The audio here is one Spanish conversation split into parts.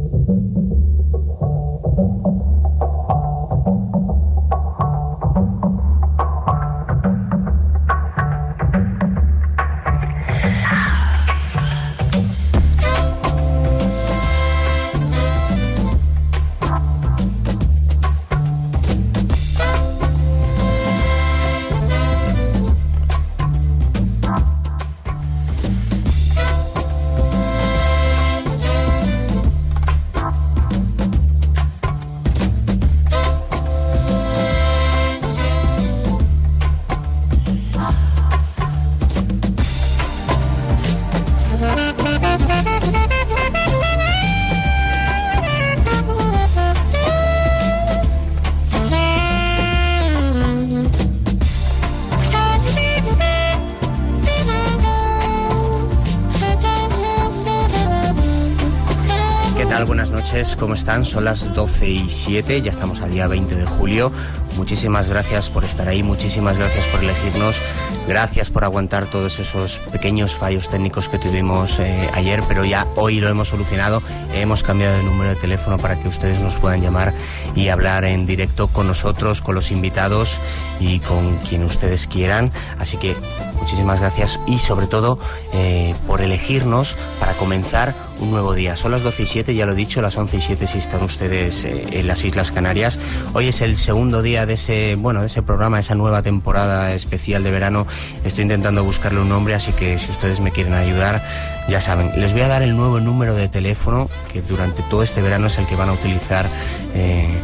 Thank you. ¿Cómo están? Son las 12 y 7, ya estamos al día 20 de julio. Muchísimas gracias por estar ahí, muchísimas gracias por elegirnos, gracias por aguantar todos esos pequeños fallos técnicos que tuvimos eh, ayer, pero ya hoy lo hemos solucionado. Hemos cambiado de número de teléfono para que ustedes nos puedan llamar y hablar en directo con nosotros, con los invitados y con quien ustedes quieran. Así que muchísimas gracias y sobre todo eh, por elegirnos para comenzar un nuevo día. Son las 12 y 7, ya lo he dicho, las 11 y 7 si están ustedes eh, en las Islas Canarias. Hoy es el segundo día de ese, bueno, de ese programa, esa nueva temporada especial de verano. Estoy intentando buscarle un nombre, así que si ustedes me quieren ayudar, ya saben. Les voy a dar el nuevo número de teléfono que durante todo este verano es el que van a utilizar. Eh,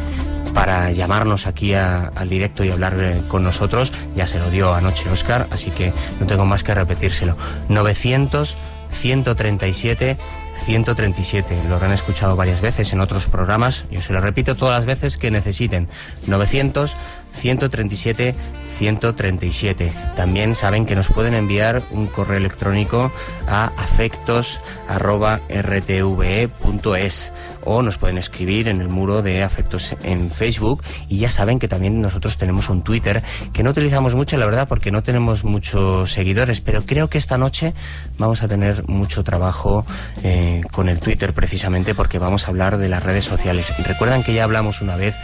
para llamarnos aquí al directo y hablar eh, con nosotros. Ya se lo dio anoche Oscar, así que no tengo más que repetírselo. 900 137 137. Lo habrán escuchado varias veces en otros programas. Yo se lo repito todas las veces que necesiten. 900 137 137. También saben que nos pueden enviar un correo electrónico a afectos.rtve.es o nos pueden escribir en el muro de afectos en Facebook y ya saben que también nosotros tenemos un Twitter que no utilizamos mucho, la verdad, porque no tenemos muchos seguidores, pero creo que esta noche vamos a tener mucho trabajo eh, con el Twitter precisamente porque vamos a hablar de las redes sociales. Recuerdan que ya hablamos una vez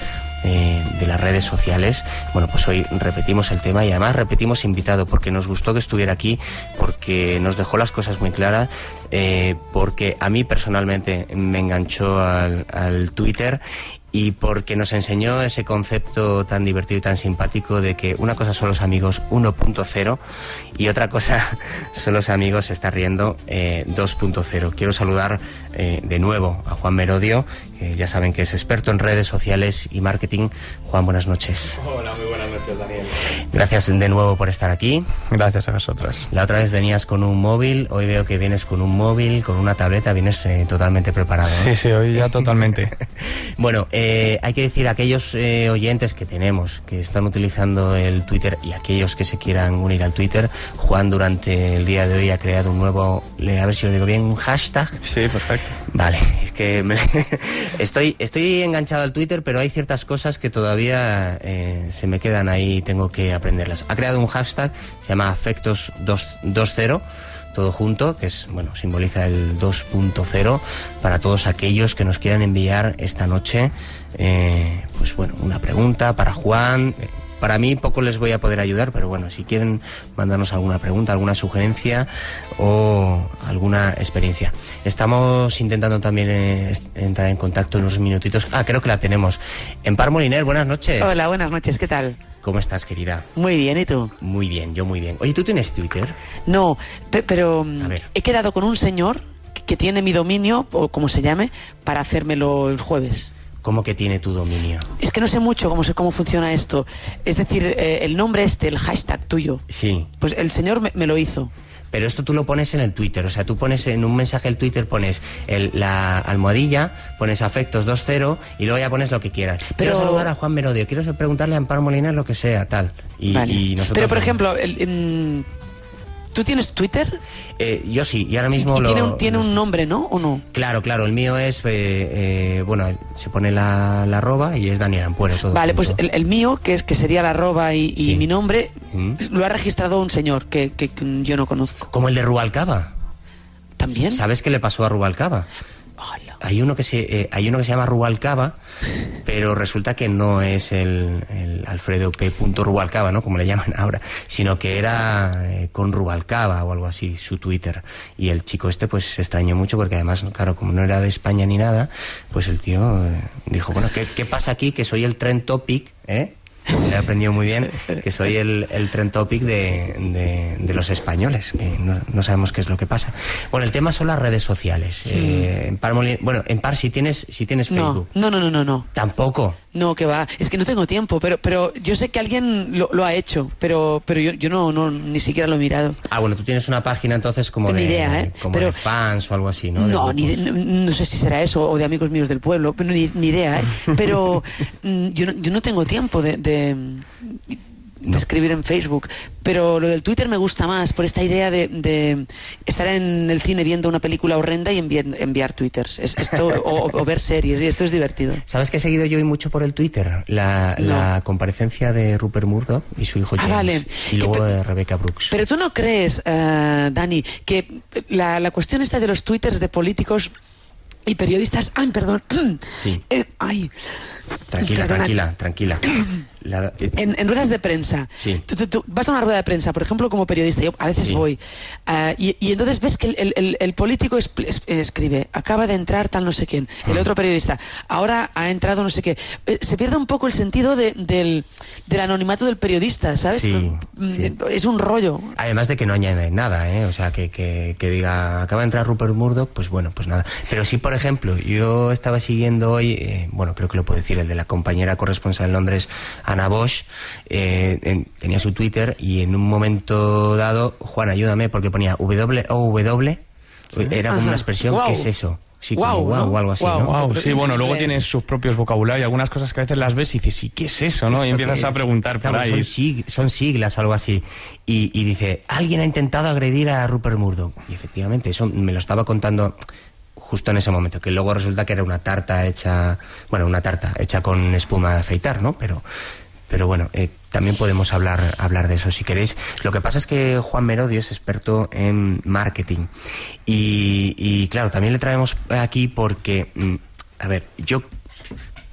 eh, de las redes sociales. Bueno, pues hoy repetimos el tema y además repetimos invitado porque nos gustó que estuviera aquí, porque nos dejó las cosas muy claras, eh, porque a mí personalmente me enganchó al, Twitter y porque nos enseñó ese concepto tan divertido y tan simpático de que una cosa son los amigos 1.0 y otra cosa son los amigos está riendo 2.0. Eh, Quiero saludar de nuevo a Juan Merodio, que ya saben que es experto en redes sociales y marketing. Juan, buenas noches. Hola, muy buenas noches, Daniel. Gracias de nuevo por estar aquí. Gracias a nosotras. La otra vez venías con un móvil, hoy veo que vienes con un móvil, con una tableta, vienes eh, totalmente preparado. Sí, sí, hoy ya totalmente. bueno, hay que decir a aquellos oyentes que tenemos, que están utilizando el Twitter y aquellos que se quieran unir al Twitter, Juan durante el día de hoy ha creado un nuevo, a ver si lo digo bien, un hashtag. Sí, perfecto. Vale, es que estoy, estoy enganchado al Twitter, pero hay ciertas cosas que todavía eh, se me quedan ahí tengo que aprenderlas. Ha creado un hashtag, se llama Afectos 2.0 todo junto, que es, bueno, simboliza el 2.0 para todos aquellos que nos quieran enviar esta noche, eh, pues bueno, una pregunta para Juan, eh, para mí poco les voy a poder ayudar, pero bueno, si quieren mandarnos alguna pregunta, alguna sugerencia o alguna experiencia. Estamos intentando también eh, entrar en contacto en unos minutitos. Ah, creo que la tenemos. En Par Moliner, buenas noches. Hola, buenas noches, ¿qué tal? ¿Cómo estás, querida? Muy bien, ¿y tú? Muy bien, yo muy bien. Oye, ¿tú tienes Twitter? No, pero mm, he quedado con un señor que tiene mi dominio, o como se llame, para hacérmelo el jueves. ¿Cómo que tiene tu dominio? Es que no sé mucho cómo, sé cómo funciona esto. Es decir, eh, el nombre este, el hashtag tuyo. Sí. Pues el señor me, lo hizo. Pero esto tú lo pones en el Twitter, o sea, tú pones en un mensaje el Twitter, pones la almohadilla, pones afectos 2.0 y luego ya pones lo que quieras. Quiero saludar a Juan Merodio, quiero preguntarle a Amparo Molina lo que sea, tal. Y, nosotros Pero, por ejemplo, el, ¿Tú tienes Twitter? Eh, yo sí, y ahora mismo lo, tiene, un, tiene un nombre, ¿no? ¿O no? Claro, claro, el mío es, eh, eh, bueno, se pone la, la, arroba y es Daniel Ampuero. Todo vale, pues el, mío, que es que sería la arroba y, mi nombre, mm. lo ha registrado un señor que, que, yo no conozco. ¿Como el de Rubalcaba? ¿También? ¿Sabes qué le pasó a Rubalcaba? Hay uno que se, eh, hay uno que se llama Rubalcaba, pero resulta que no es el, Alfredo P. Rubalcaba, ¿no? Como le llaman ahora, sino que era eh, con Rubalcaba o algo así, su Twitter. Y el chico este pues se extrañó mucho porque además, claro, como no era de España ni nada, pues el tío eh, dijo, bueno, ¿qué, ¿qué, pasa aquí? Que soy el trend topic, ¿eh? He aprendido muy bien que soy el, el trend topic de, de, los españoles, que no, sabemos qué es lo que pasa. Bueno, el tema son las redes sociales. Eh, en Par bueno, en Par si tienes, si tienes Facebook. No, no, no, no, no. Tampoco. No, que va. Es que no tengo tiempo, pero, pero yo sé que alguien lo, lo ha hecho, pero, pero yo, yo no, no, ni siquiera lo he mirado. Ah, bueno, tú tienes una página entonces como de, idea, ¿eh? como de fans o algo así, ¿no? No, ni no, sé si será eso o de amigos míos del pueblo, pero ni, ni idea, ¿eh? Pero mm, yo, no, yo no tengo tiempo de de escribir en Facebook. Pero lo del Twitter me gusta más por esta idea de, estar en el cine viendo una película horrenda y enviar, twitters. esto, o, ver series, y esto es divertido. ¿Sabes que he seguido yo hoy mucho por el Twitter? La, comparecencia de Rupert Murdoch y su hijo ah, James. Y luego de Rebecca Brooks. Pero tú no crees, uh, Dani, que la, la cuestión esta de los twitters de políticos y periodistas. Ay, perdón. Sí. Eh, ay. Tranquila, tranquila, tranquila. Eh, en, ruedas de prensa. Sí. Tú, vas a una rueda de prensa, por ejemplo, como periodista, yo a veces voy, ah, y, entonces ves que el, político escribe, acaba de entrar tal no sé quién, el otro periodista, ahora ha entrado no sé qué. Eh, se pierde un poco el sentido del, anonimato del periodista, ¿sabes? Mm, es un rollo. Además de que no añade nada, ¿eh? O sea, que, que, diga, acaba de entrar Rupert Murdoch, pues bueno, pues nada. Pero sí, por ejemplo, yo estaba siguiendo hoy, eh, bueno, creo que lo puedo decir, el de la compañera corresponsal en Londres, Ana Bosch, eh, tenía su Twitter y en un momento dado, Juan, ayúdame, porque ponía W o W, era como una expresión, ¿qué es eso? Sí, wow, o algo así, ¿no? sí, bueno, luego tienen sus propios vocabularios, algunas cosas que a veces las ves y dices, sí, ¿qué es eso, no? Y empiezas a preguntar por ahí. Son, siglas o algo así. Y, y, dice, alguien ha intentado agredir a Rupert Murdoch. Y efectivamente, eso me lo estaba contando justo en ese momento, que luego resulta que era una tarta hecha, bueno, una tarta hecha con espuma de afeitar, ¿no? Pero, pero bueno, eh, también podemos hablar, hablar de eso si queréis. Lo que pasa es que Juan Merodio es experto en marketing. Y, claro, también le traemos aquí porque, mm, a ver, yo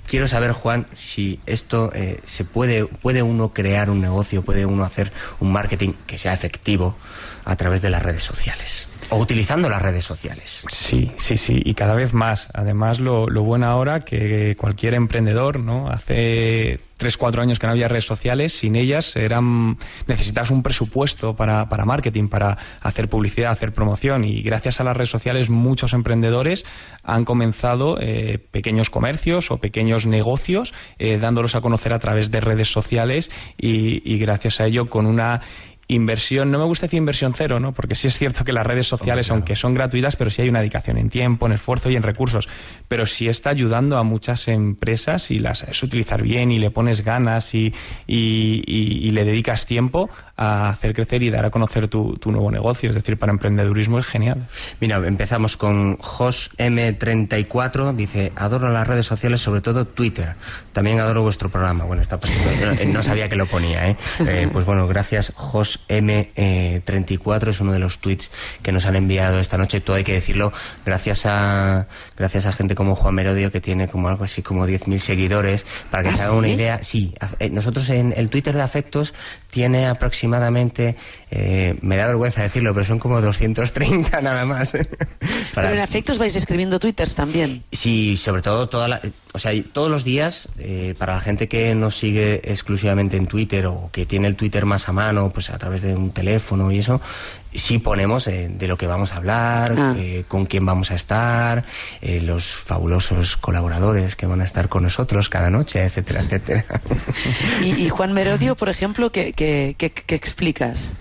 quiero saber, Juan, si esto eh, se puede, puede uno crear un negocio, puede uno hacer un marketing que sea efectivo a través de las redes sociales o utilizando las redes sociales. Sí, sí, sí, y cada vez más. Además, lo, lo bueno ahora que cualquier emprendedor, ¿no? Hace tres, cuatro años que no había redes sociales, sin ellas eran necesitas un presupuesto para, para marketing, para hacer publicidad, hacer promoción y gracias a las redes sociales muchos emprendedores han comenzado eh, pequeños comercios o pequeños negocios eh, dándolos a conocer a través de redes sociales y gracias a ello con una inversión, no me gusta decir inversión cero, ¿no? Porque sí es cierto que las redes sociales, aunque son gratuitas, pero sí hay una dedicación en tiempo, en esfuerzo y en recursos. Pero sí está ayudando a muchas empresas y las es utilizar bien y le pones ganas y, y, le dedicas tiempo a hacer crecer y dar a conocer tu, tu, nuevo negocio. Es decir, para emprendedurismo es genial. Mira, empezamos con Jos M34, dice, adoro las redes sociales, sobre todo Twitter. También adoro vuestro programa. Bueno, está no, no sabía que lo ponía, ¿eh? ¿eh? Pues bueno, gracias Jos M34 es uno de los tweets que nos han enviado esta noche. Todo hay que decirlo gracias a gracias a gente como Juan Merodio que tiene como algo así como 10.000 seguidores. Para que ¿Ah, se haga una idea, sí, eh, nosotros en el Twitter de Afectos tiene aproximadamente, eh, me da vergüenza decirlo, pero son como 230 nada más. Pero en Afectos vais escribiendo twitters también. Sí, sobre todo toda la, o sea, todos los días, eh, para la gente que nos sigue exclusivamente en Twitter o que tiene el Twitter más a mano, pues a través de un teléfono y eso, sí ponemos eh, de lo que vamos a hablar, ah. eh, con quién vamos a estar, eh, los fabulosos colaboradores que van a estar con nosotros cada noche, etcétera, etcétera. ¿Y, Juan Merodio, por ejemplo, qué, qué, qué, explicas?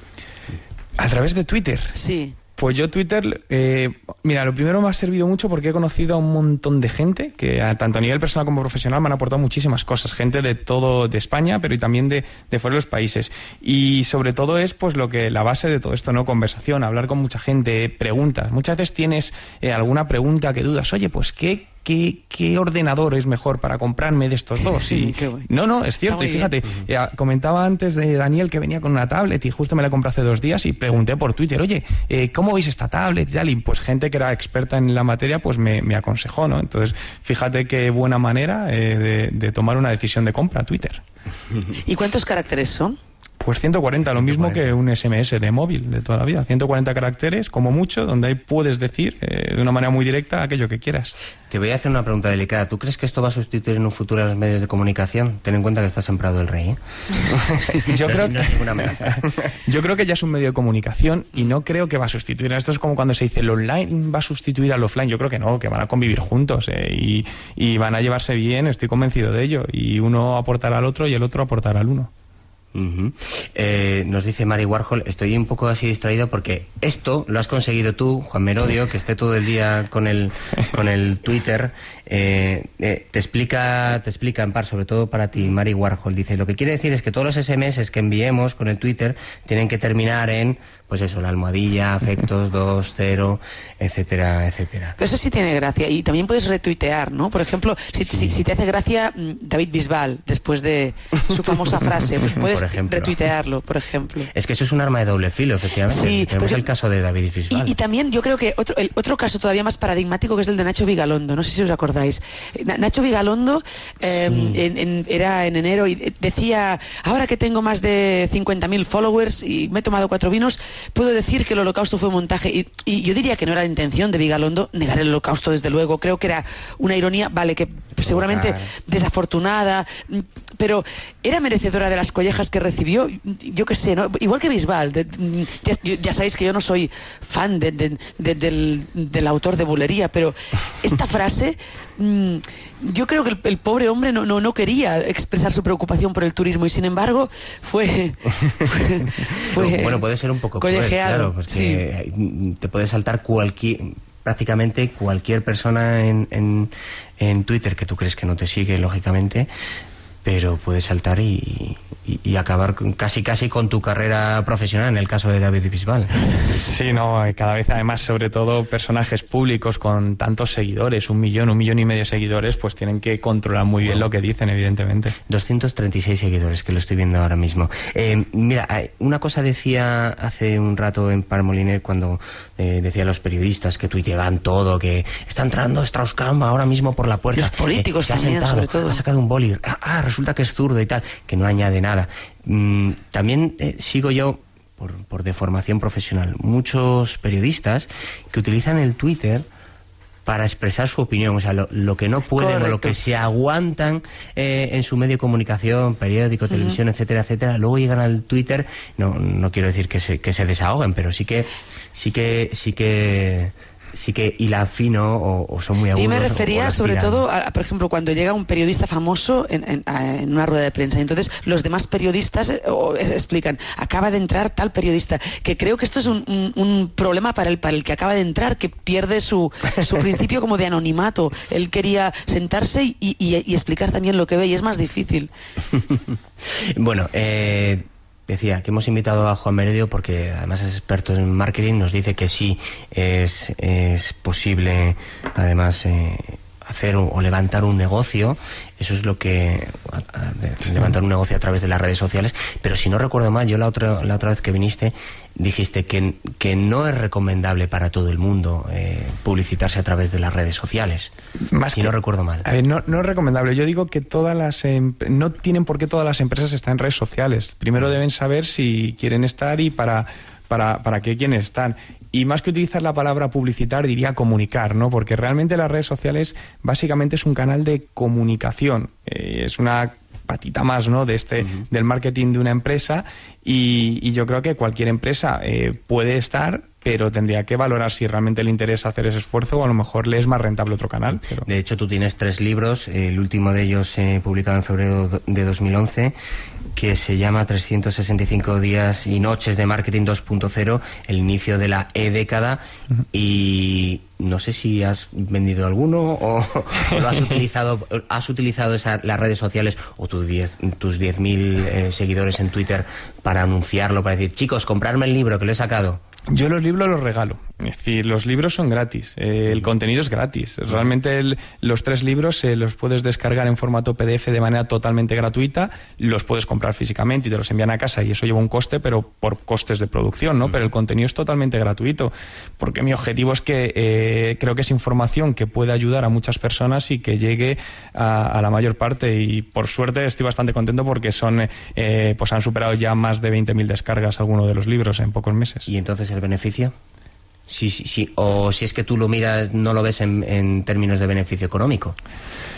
A través de Twitter. Sí. Pues yo Twitter, eh, mira, lo primero me ha servido mucho porque he conocido a un montón de gente que tanto a nivel personal como profesional me han aportado muchísimas cosas, gente de todo de España, pero y también de, de fuera de los países. Y sobre todo es pues lo que la base de todo esto, ¿no? Conversación, hablar con mucha gente, preguntas. Muchas veces tienes eh, alguna pregunta que dudas, oye, pues qué ¿qué, ordenador es mejor para comprarme de estos dos? Y, no, no, es cierto. Y fíjate, eh, comentaba antes de Daniel que venía con una tablet y justo me la compré hace dos días y pregunté por Twitter, oye, eh, ¿cómo veis esta tablet y tal? Y pues gente que era experta en la materia pues me, aconsejó, ¿no? Entonces, fíjate qué buena manera eh, de, de tomar una decisión de compra, Twitter. ¿Y cuántos caracteres son? Pues 140, lo mismo que un SMS de móvil de toda la vida. 140 caracteres, como mucho, donde ahí puedes decir eh, de una manera muy directa aquello que quieras. Te voy a hacer una pregunta delicada. ¿Tú crees que esto va a sustituir en un futuro a los medios de comunicación? Ten en cuenta que está sembrado el rey. ¿eh? Yo, creo que, Yo creo que ya es un medio de comunicación y no creo que va a sustituir. Esto es como cuando se dice el online va a sustituir al offline. Yo creo que no, que van a convivir juntos eh, y, y van a llevarse bien, estoy convencido de ello. Y uno aportará al otro y el otro aportará al uno. Eh, nos dice Mari Warhol, estoy un poco así distraído porque esto lo has conseguido tú, Juan Merodio, que esté todo el día con el, con el Twitter. Eh, eh, te explica, te explica en par, sobre todo para ti, Mari Warhol. Dice, lo que quiere decir es que todos los SMS que enviemos con el Twitter tienen que terminar en pues eso, la almohadilla, afectos 2, 0, etcétera, etcétera. Pero eso sí tiene gracia. Y también puedes retuitear, ¿no? Por ejemplo, si, si, te hace gracia mm, David Bisbal, después de su famosa frase, pues puedes retuitearlo, por ejemplo. Es que eso es un arma de doble filo, efectivamente. Sí, Tenemos el caso de David Bisbal. Y, también yo creo que otro, el otro caso todavía más paradigmático que es el de Nacho Vigalondo. No sé si os acordáis. Nacho Vigalondo em, era en enero y decía, ahora que tengo más de 50.000 followers y me he tomado cuatro vinos, puedo decir que el holocausto fue montaje. Y, yo diría que no era la intención de Vigalondo negar el holocausto, desde luego. Creo que era una ironía, vale, que seguramente desafortunada, pero era merecedora de las collejas que recibió. Yo qué sé, ¿no? igual que Bisbal. ya, sabéis que yo no soy fan del, del, autor de Bulería, pero esta frase mm, yo creo que el, pobre hombre no, no, no, quería expresar su preocupación por el turismo y sin embargo fue, bueno puede ser un poco claro porque te puede saltar cualquier prácticamente cualquier persona en, en, en Twitter que tú crees que no te sigue lógicamente pero puede saltar y, y, acabar casi casi con tu carrera profesional en el caso de David Bisbal. Sí, no, eh, cada vez además sobre todo personajes públicos con tantos seguidores, un millón, un millón y medio de seguidores, pues tienen que controlar muy bien lo que dicen, evidentemente. 236 seguidores, que lo estoy viendo ahora mismo. Eh, mira, eh, una cosa decía hace un rato en Parmoliner cuando eh, decía a los periodistas que tuiteaban todo, que está entrando Strauss-Kahn ahora mismo por la puerta. Los políticos se ha sentado, sobre todo. ha sacado un boli, ah, ah, resulta que es zurdo y tal, que no añade nada. Mm, también eh, sigo yo, por, por deformación profesional, muchos periodistas que utilizan el Twitter para expresar su opinión, o sea, lo, que no pueden o lo que se aguantan eh, en su medio de comunicación, periódico, televisión, etcétera, etcétera, luego llegan al Twitter, no, no quiero decir que se, que se desahoguen, pero sí que, sí que, sí que sí que hilan fino o, son muy agudos. Y me refería sobre todo, a, por ejemplo, cuando llega un periodista famoso en, una rueda de prensa. Entonces, los demás periodistas eh, explican, acaba de entrar tal periodista, que creo que esto es un, problema para el, para el que acaba de entrar, que pierde su, su principio como de anonimato. Él quería sentarse y, explicar también lo que ve y es más difícil. bueno, eh decía que hemos invitado a Juan Meredio porque además es experto en marketing, nos dice que sí es, es posible además eh, hacer o, levantar un negocio, eso es lo que levantar un negocio a través de las redes sociales, pero si no recuerdo mal, yo la otra la otra vez que viniste dijiste que, que no es recomendable para todo el mundo eh, publicitarse a través de las redes sociales. Más si no recuerdo mal. no, no es recomendable. Yo digo que todas las em, no tienen por qué todas las empresas estar en redes sociales. Primero deben saber si quieren estar y para para, para qué quieren estar y más que utilizar la palabra publicitar, diría comunicar, ¿no? Porque realmente las redes sociales básicamente es un canal de comunicación. Eh, es una patita más, ¿no? De este, del marketing de una empresa y, yo creo que cualquier empresa eh, puede estar pero tendría que valorar si realmente le interesa hacer ese esfuerzo o a lo mejor le es más rentable otro canal. De hecho, tú tienes tres libros, el último de ellos eh, publicado en febrero de 2011, que se llama 365 días y noches de marketing 2.0, el inicio de la e-década y no sé si has vendido alguno o, lo has utilizado has utilizado las redes sociales o tus 10 tus 10.000 eh, seguidores en Twitter para anunciarlo, para decir, chicos, comprarme el libro que lo he sacado. Yo los libros los regalo. Es decir, los libros son gratis, eh, el contenido es gratis. Realmente los tres libros se los puedes descargar en formato PDF de manera totalmente gratuita, los puedes comprar físicamente y te los envían a casa y eso lleva un coste, pero por costes de producción, ¿no? Pero el contenido es totalmente gratuito, porque mi objetivo es que eh, creo que es información que puede ayudar a muchas personas y que llegue a, la mayor parte y por suerte estoy bastante contento porque son, eh, pues han superado ya más de 20.000 descargas algunos de los libros en pocos meses. ¿Y entonces el beneficio? Sí, sí, sí. O si es que tú lo miras, no lo ves en, en términos de beneficio económico.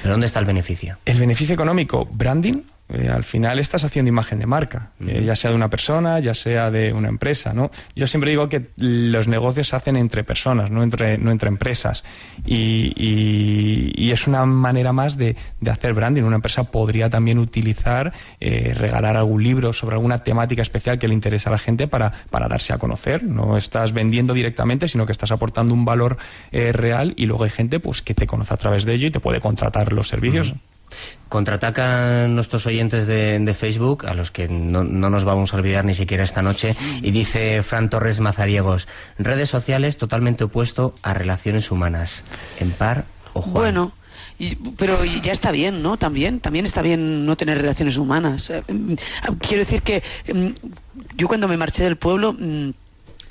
¿Pero dónde está el beneficio? El beneficio económico, branding, eh, al final estás haciendo imagen de marca, eh, ya sea de una persona, ya sea de una empresa, ¿no? Yo siempre digo que los negocios se hacen entre personas, no entre, no entre empresas. Y, es una manera más de, hacer branding. Una empresa podría también utilizar, eh, regalar algún libro sobre alguna temática especial que le interesa a la gente para, para darse a conocer. No estás vendiendo directamente, sino que estás aportando un valor real y luego hay gente pues que te conoce a través de ello y te puede contratar los servicios. Contraatacan nuestros oyentes de, Facebook, a los que no, nos vamos a olvidar ni siquiera esta noche, y dice Fran Torres Mazariegos, redes sociales totalmente opuesto a relaciones humanas. En par o Juan. Bueno, pero ya está bien, ¿no? También, también está bien no tener relaciones humanas. Eh, mm, quiero decir que mm, yo cuando me marché del pueblo mm,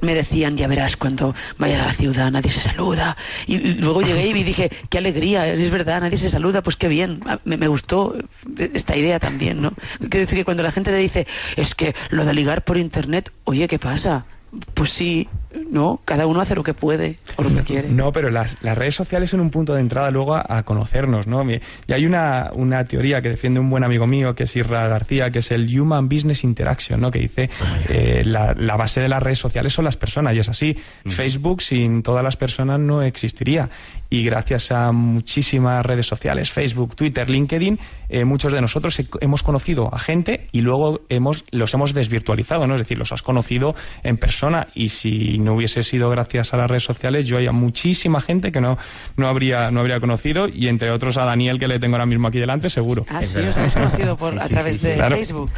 me decían, ya verás, cuando vayas a la ciudad nadie se saluda. Y luego llegué y dije, qué alegría, es verdad, nadie se saluda, pues qué bien. Me, me gustó esta idea también, ¿no? Quiero decir que cuando la gente te dice, es que lo de ligar por internet, oye, ¿qué pasa? Pues sí, no, cada uno hace lo que puede o lo que quiere. No, pero las, redes sociales son un punto de entrada luego a, conocernos, ¿no? Y hay una, una, teoría que defiende un buen amigo mío, que es Isra García, que es el Human Business Interaction, ¿no? Que dice eh, la, la, base de las redes sociales son las personas, y es así. Facebook sin todas las personas no existiría. Y gracias a muchísimas redes sociales, Facebook, Twitter, LinkedIn, eh, muchos de nosotros hemos conocido a gente y luego hemos, los hemos desvirtualizado, ¿no? Es decir, los has conocido en persona y si no hubiese sido gracias a las redes sociales, yo hay muchísima gente que no, no, habría, no habría conocido y entre otros a Daniel que le tengo ahora mismo aquí delante, seguro. Ah, sí, os habéis conocido por, a través de Facebook.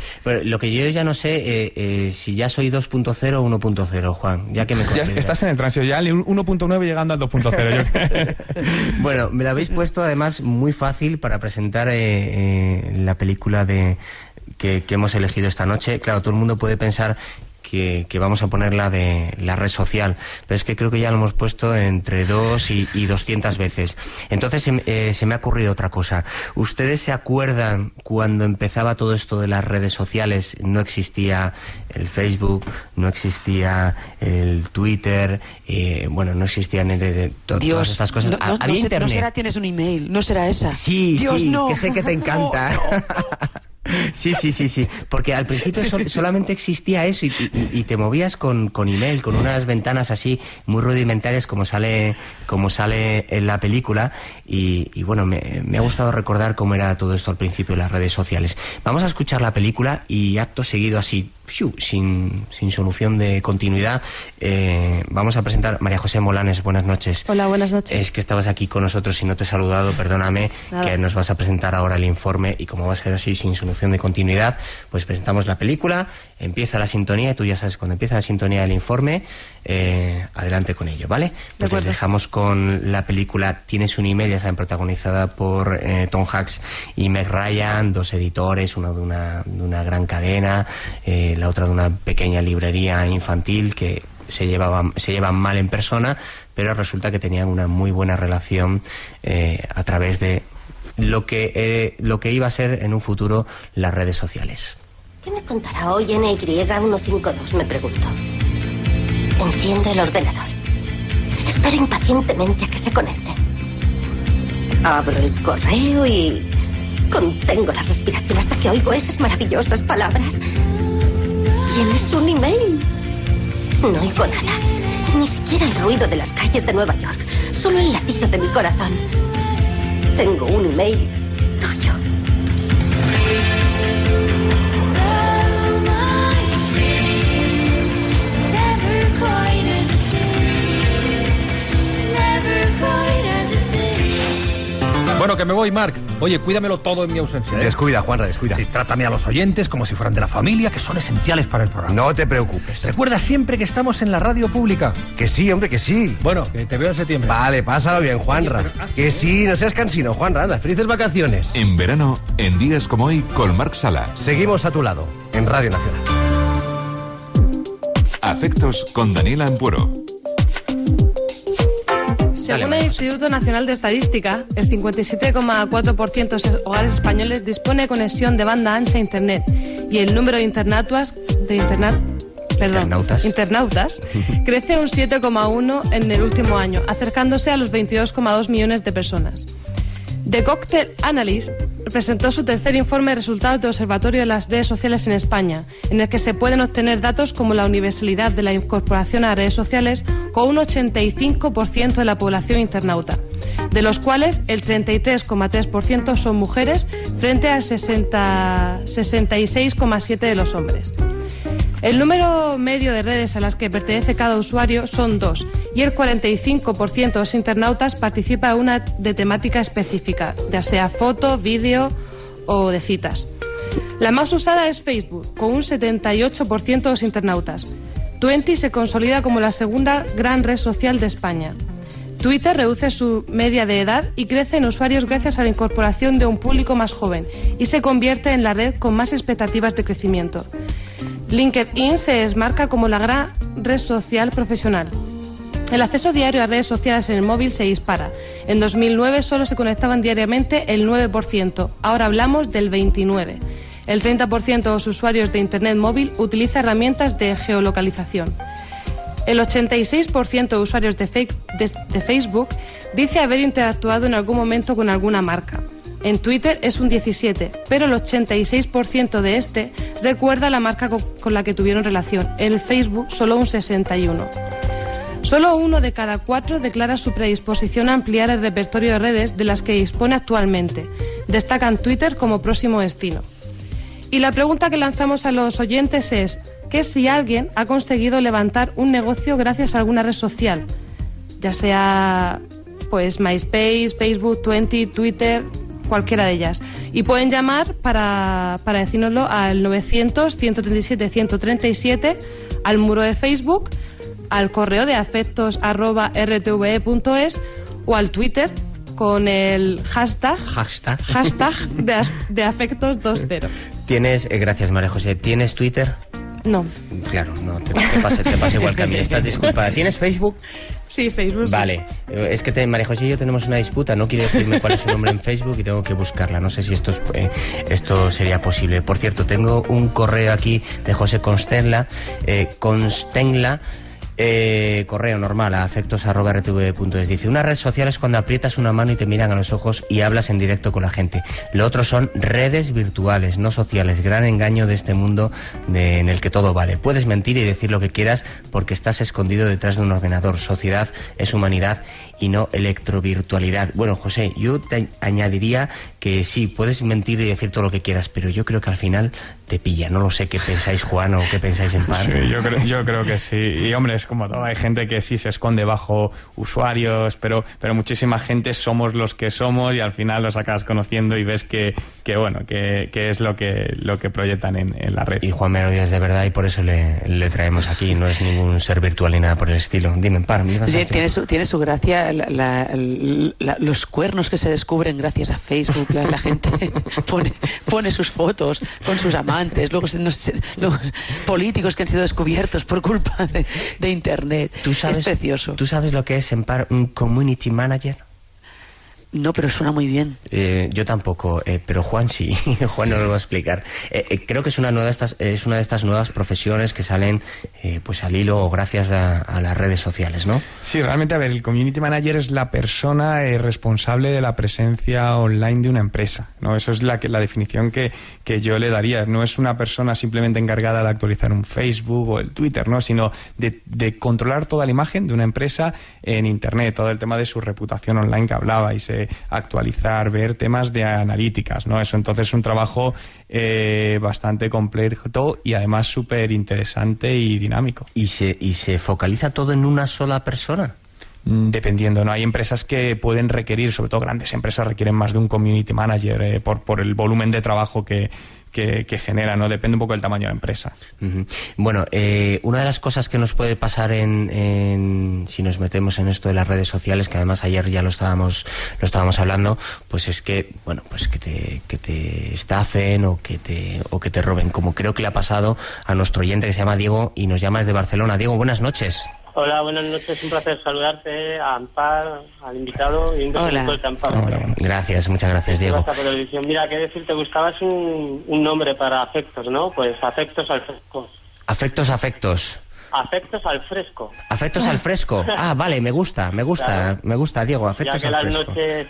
lo que yo ya no sé, eh, eh, si ya soy 2.0 o 1.0, Juan, ya que me ya estás en el tránsito, ya 1.9 llegando al 2.0. bueno, me lo habéis puesto además muy fácil para presentar eh, la película de que, hemos elegido esta noche. Claro, todo el mundo puede pensar que, vamos a poner la de la red social, pero es que creo que ya lo hemos puesto entre dos y, y 200 veces. Entonces eh, se me ha ocurrido otra cosa. ¿Ustedes se acuerdan cuando empezaba todo esto de las redes sociales? No existía el Facebook, no existía el Twitter, eh, bueno, no existían el, todas estas cosas. No, Había internet. no será tienes un email, no será esa. Sí, sí, que sé que te encanta. Sí, sí, sí, sí. Porque al principio solamente existía eso y, te movías con, con, email, con unas ventanas así muy rudimentarias como sale, como sale en la película. Y, bueno, me, me, ha gustado recordar cómo era todo esto al principio en las redes sociales. Vamos a escuchar la película y acto seguido así sin, sin solución de continuidad. Eh, vamos a presentar María José Molanes. Buenas noches. Hola, buenas noches. Es que estabas aquí con nosotros y no te he saludado, perdóname, que nos vas a presentar ahora el informe y como va a ser así sin solución de continuidad, pues presentamos la película, empieza la sintonía y tú ya sabes, cuando empieza la sintonía del informe, eh, adelante con ello, ¿vale? Pues dejamos con la película Tienes un email, ya saben, protagonizada por eh, Tom Hanks y Meg Ryan, dos editores, uno de una, de una gran cadena, eh, la otra de una pequeña librería infantil que se llevaban, se llevan mal en persona, pero resulta que tenían una muy buena relación a través de lo que, lo que iba a ser en un futuro las redes sociales. ¿Qué me contará hoy NY152? Me pregunto. Enciendo el ordenador. Espero impacientemente a que se conecte. Abro el correo y contengo la respiración hasta que oigo esas maravillosas palabras. ¿Tienes un email? No oigo nada. Ni siquiera el ruido de las calles de Nueva York. Solo el latido de mi corazón. Tengo un email Bueno, que me voy, Marc. Oye, cuídamelo todo en mi ausencia. ¿eh? Descuida, Juanra, descuida. Sí, trátame a los oyentes como si fueran de la familia, que son esenciales para el programa. No te preocupes. Recuerda siempre que estamos en la radio pública. Que sí, hombre, que sí. Bueno, que te veo en septiembre. Vale, pásalo bien, Juanra. Oye, pero- Que sí, no seas cansino, Juanra. Anda, felices vacaciones. En verano, en días como hoy, con Marc Sala. Seguimos a tu lado, en Radio Nacional. Afectos con Daniela Ampuero. Según el Instituto Nacional de Estadística, el 57,4% de los hogares españoles dispone de conexión de banda ancha a Internet y el número de internautas, de interna- perdón, Internautas. internautas crece un 7,1 en el último año, acercándose a los 22,2 millones de personas. The Cocktail Analyst presentó su tercer informe de resultados de Observatorio de las redes sociales en España, en el que se pueden obtener datos como la universalidad de la incorporación a redes sociales con un 85% de la población internauta, de los cuales el 33,3% son mujeres frente al 60 66,7% de los hombres. El número medio de redes a las que pertenece cada usuario son dos y el 45% de los internautas participa en una de temática específica, ya sea foto, vídeo o de citas. La más usada es Facebook, con un 78% de los internautas. Twenty se consolida como la segunda gran red social de España. Twitter reduce su media de edad y crece en usuarios gracias a la incorporación de un público más joven y se convierte en la red con más expectativas de crecimiento. LinkedIn se desmarca como la gran red social profesional. El acceso diario a redes sociales en el móvil se dispara. En 2009 solo se conectaban diariamente el 9%, ahora hablamos del 29%. El 30% de los usuarios de Internet móvil utiliza herramientas de geolocalización. El 86% de usuarios de, Facebook dice haber interactuado en algún momento con alguna marca. En Twitter es un 17, pero el 86% de este recuerda la marca co- con la que tuvieron relación. En Facebook solo un 61. Solo uno de cada cuatro declara su predisposición a ampliar el repertorio de redes de las que dispone actualmente. Destacan Twitter como próximo destino. Y la pregunta que lanzamos a los oyentes es, ¿qué si alguien ha conseguido levantar un negocio gracias a alguna red social? Ya sea pues MySpace, Facebook, Twenty, Twitter, cualquiera de ellas. Y pueden llamar para, para decírnoslo al 900-137-137, al muro de Facebook, al correo de afectos arroba rtve.es o al Twitter con el hashtag, Hashtag. hashtag de, as- de afectos 20. ¿Tienes, eh, gracias María José, ¿tienes Twitter? No. Claro, no, te, te pasa, te pasa igual que a mí. Estás disculpada. ¿Tienes Facebook? Sí, Facebook. Vale. Eh, Es que María José y yo tenemos una disputa. No quiere decirme cuál es su nombre en Facebook y tengo que buscarla. No sé si esto, es, eh, esto sería posible. Por cierto, tengo un correo aquí de José Constenla. Eh, Constenla. Eh, correo normal a afectos.rtv.es. Dice, una red social es cuando aprietas una mano y te miran a los ojos y hablas en directo con la gente. Lo otro son redes virtuales, no sociales. Gran engaño de este mundo de- en el que todo vale. Puedes mentir y decir lo que quieras porque estás escondido detrás de un ordenador. Sociedad es humanidad y no electrovirtualidad. Bueno, José, yo te añadiría que sí, puedes mentir y decir todo lo que quieras, pero yo creo que al final te pilla. No lo sé qué pensáis, Juan, o qué pensáis en par. Sí, yo creo, yo creo que sí. Y hombre, es como todo. Hay gente que sí se esconde bajo usuarios, pero, pero muchísima gente somos los que somos y al final los acabas conociendo y ves que, que bueno, que, que es lo que, lo que proyectan en, en la red. Y Juan me lo dices de verdad y por eso le, le traemos aquí. No es ningún ser virtual ni nada por el estilo. Dime, en par. Tiene su, tiene su gracia la- la- la- los cuernos que se descubren gracias a Facebook. La, la gente pone, pone sus fotos con sus amantes, luego se- no sé, los políticos que han sido descubiertos por culpa de, de Internet. ¿Tú sabes, es precioso. ¿Tú sabes lo que es en par un community manager? No, pero suena muy bien. Eh, yo tampoco, eh, pero Juan sí. Juan nos lo va a explicar. Eh, eh, creo que es una, nueva de estas, es una de estas nuevas profesiones que salen eh, pues al hilo o gracias a, a las redes sociales, ¿no? Sí, realmente, a ver, el community manager es la persona eh, responsable de la presencia online de una empresa, ¿no? Eso es la, que, la definición que, que yo le daría. No es una persona simplemente encargada de actualizar un Facebook o el Twitter, ¿no? Sino de, de controlar toda la imagen de una empresa en Internet, todo el tema de su reputación online que hablabais, eh, actualizar, ver temas de analíticas, ¿no? Eso entonces es un trabajo eh, bastante completo y además súper interesante y dinámico. ¿Y se, ¿Y se focaliza todo en una sola persona? mm, dependiendo, ¿no? Hay empresas que pueden requerir, sobre todo grandes empresas requieren más de un community manager eh, por, por el volumen de trabajo que, que, genera, ¿no? Depende un poco del tamaño de la empresa. Bueno, eh, una de las cosas que nos puede pasar en, si nos metemos en esto de las redes sociales, que además ayer ya lo estábamos, lo estábamos hablando, pues es que, bueno, pues que te, que te estafen o que te, o que te roben, como creo que le ha pasado a nuestro oyente que se llama Diego y nos llama desde Barcelona. Diego, buenas noches. Hola, buenas noches. Un placer saludarte a Ampar, al invitado y un Hola. Ampar. Gracias, muchas gracias, Diego. Mira, qué decir, te buscabas un, un nombre para afectos, ¿no? Pues afectos al fresco. Afectos, afectos. Afectos al fresco. Afectos al fresco. Ah, vale, me gusta, me gusta, me gusta, Diego. Afectos ya que al las noches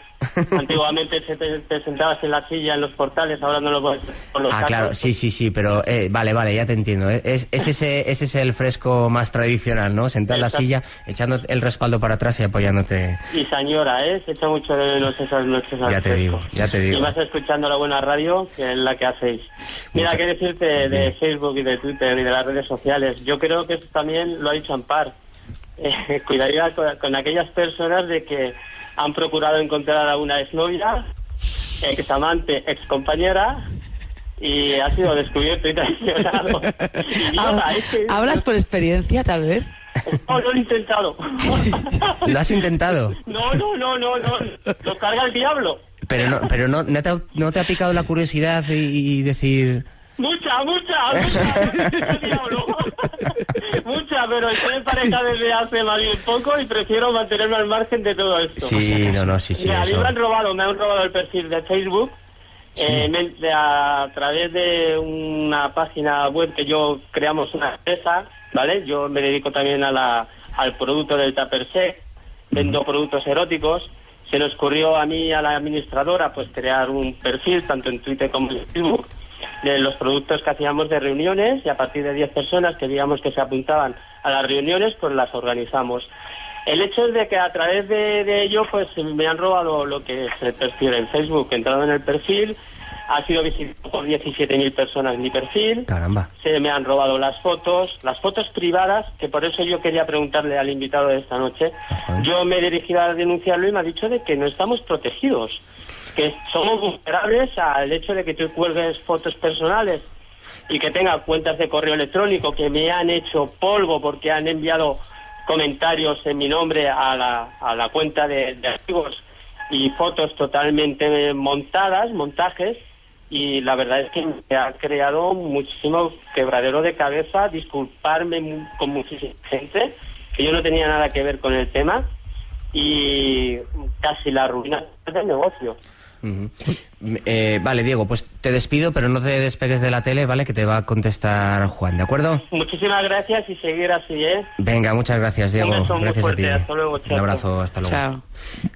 antiguamente te, sentabas en la silla en los portales, ahora no lo puedes con los Ah, claro, sí, sí, sí, pero eh, vale, vale, ya te entiendo. ¿eh? Es, ese, ese es el fresco más tradicional, ¿no? Sentar en la silla, echando el respaldo para atrás y apoyándote. Y señora, ¿eh? Se echa mucho de menos esas noches al Ya te digo, ya te digo. Y vas escuchando la buena radio, que es la que hacéis. Mira, qué decirte de Facebook y de Twitter y de las redes sociales. Yo creo que esto también lo ha dicho Ampar. Eh, cuidaría con, aquellas personas de que han procurado encontrar a una exnovia, ex amante, ex compañera y ha sido descubierto y traicionado. ¿Hablas por experiencia, tal vez? No, lo he intentado. ¿Lo has intentado? No, no, no, no, no. Lo carga el diablo. Pero no, pero no, no, te, ha, no te ha picado la curiosidad y decir... Mucha, mucha, mucha. mucha, pero estoy en pareja desde hace más bien poco y prefiero mantenerme al margen de todo esto. Sí, no, no, sí, sí. a mí me han robado, me han robado el perfil de Facebook. Eh, a través de una página web que yo creamos una empresa, ¿vale? Yo me dedico también a la, al producto del Tupper vendo productos eróticos. Se nos ocurrió a mí, a la administradora, pues crear un perfil tanto en Twitter como en Facebook de los productos que hacíamos de reuniones y a partir de 10 personas que digamos que se apuntaban a las reuniones, pues las organizamos. El hecho es de que a través de, ello pues me han robado lo que se percibe en Facebook. He entrado en el perfil, ha sido visitado por 17.000 personas mi perfil. Caramba. Se me han robado las fotos, las fotos privadas, que por eso yo quería preguntarle al invitado de esta noche. Yo me he dirigido a denunciarlo y me ha dicho de que no estamos protegidos que somos vulnerables al hecho de que tú cuelgues fotos personales y que tenga cuentas de correo electrónico que me han hecho polvo porque han enviado comentarios en mi nombre a la, a la cuenta de, de amigos y fotos totalmente montadas, montajes, y la verdad es que me ha creado muchísimo quebradero de cabeza, disculparme con muchísima gente, que yo no tenía nada que ver con el tema, y casi la ruina del negocio. Mm-hmm. Eh, vale, Diego, pues te despido, pero no te despegues de la tele, ¿vale? Que te va a contestar Juan, ¿de acuerdo? Muchísimas gracias y seguir así, ¿eh? Venga, muchas gracias, Diego. gracias a ti. Hasta luego, Un abrazo, hasta luego. Chao.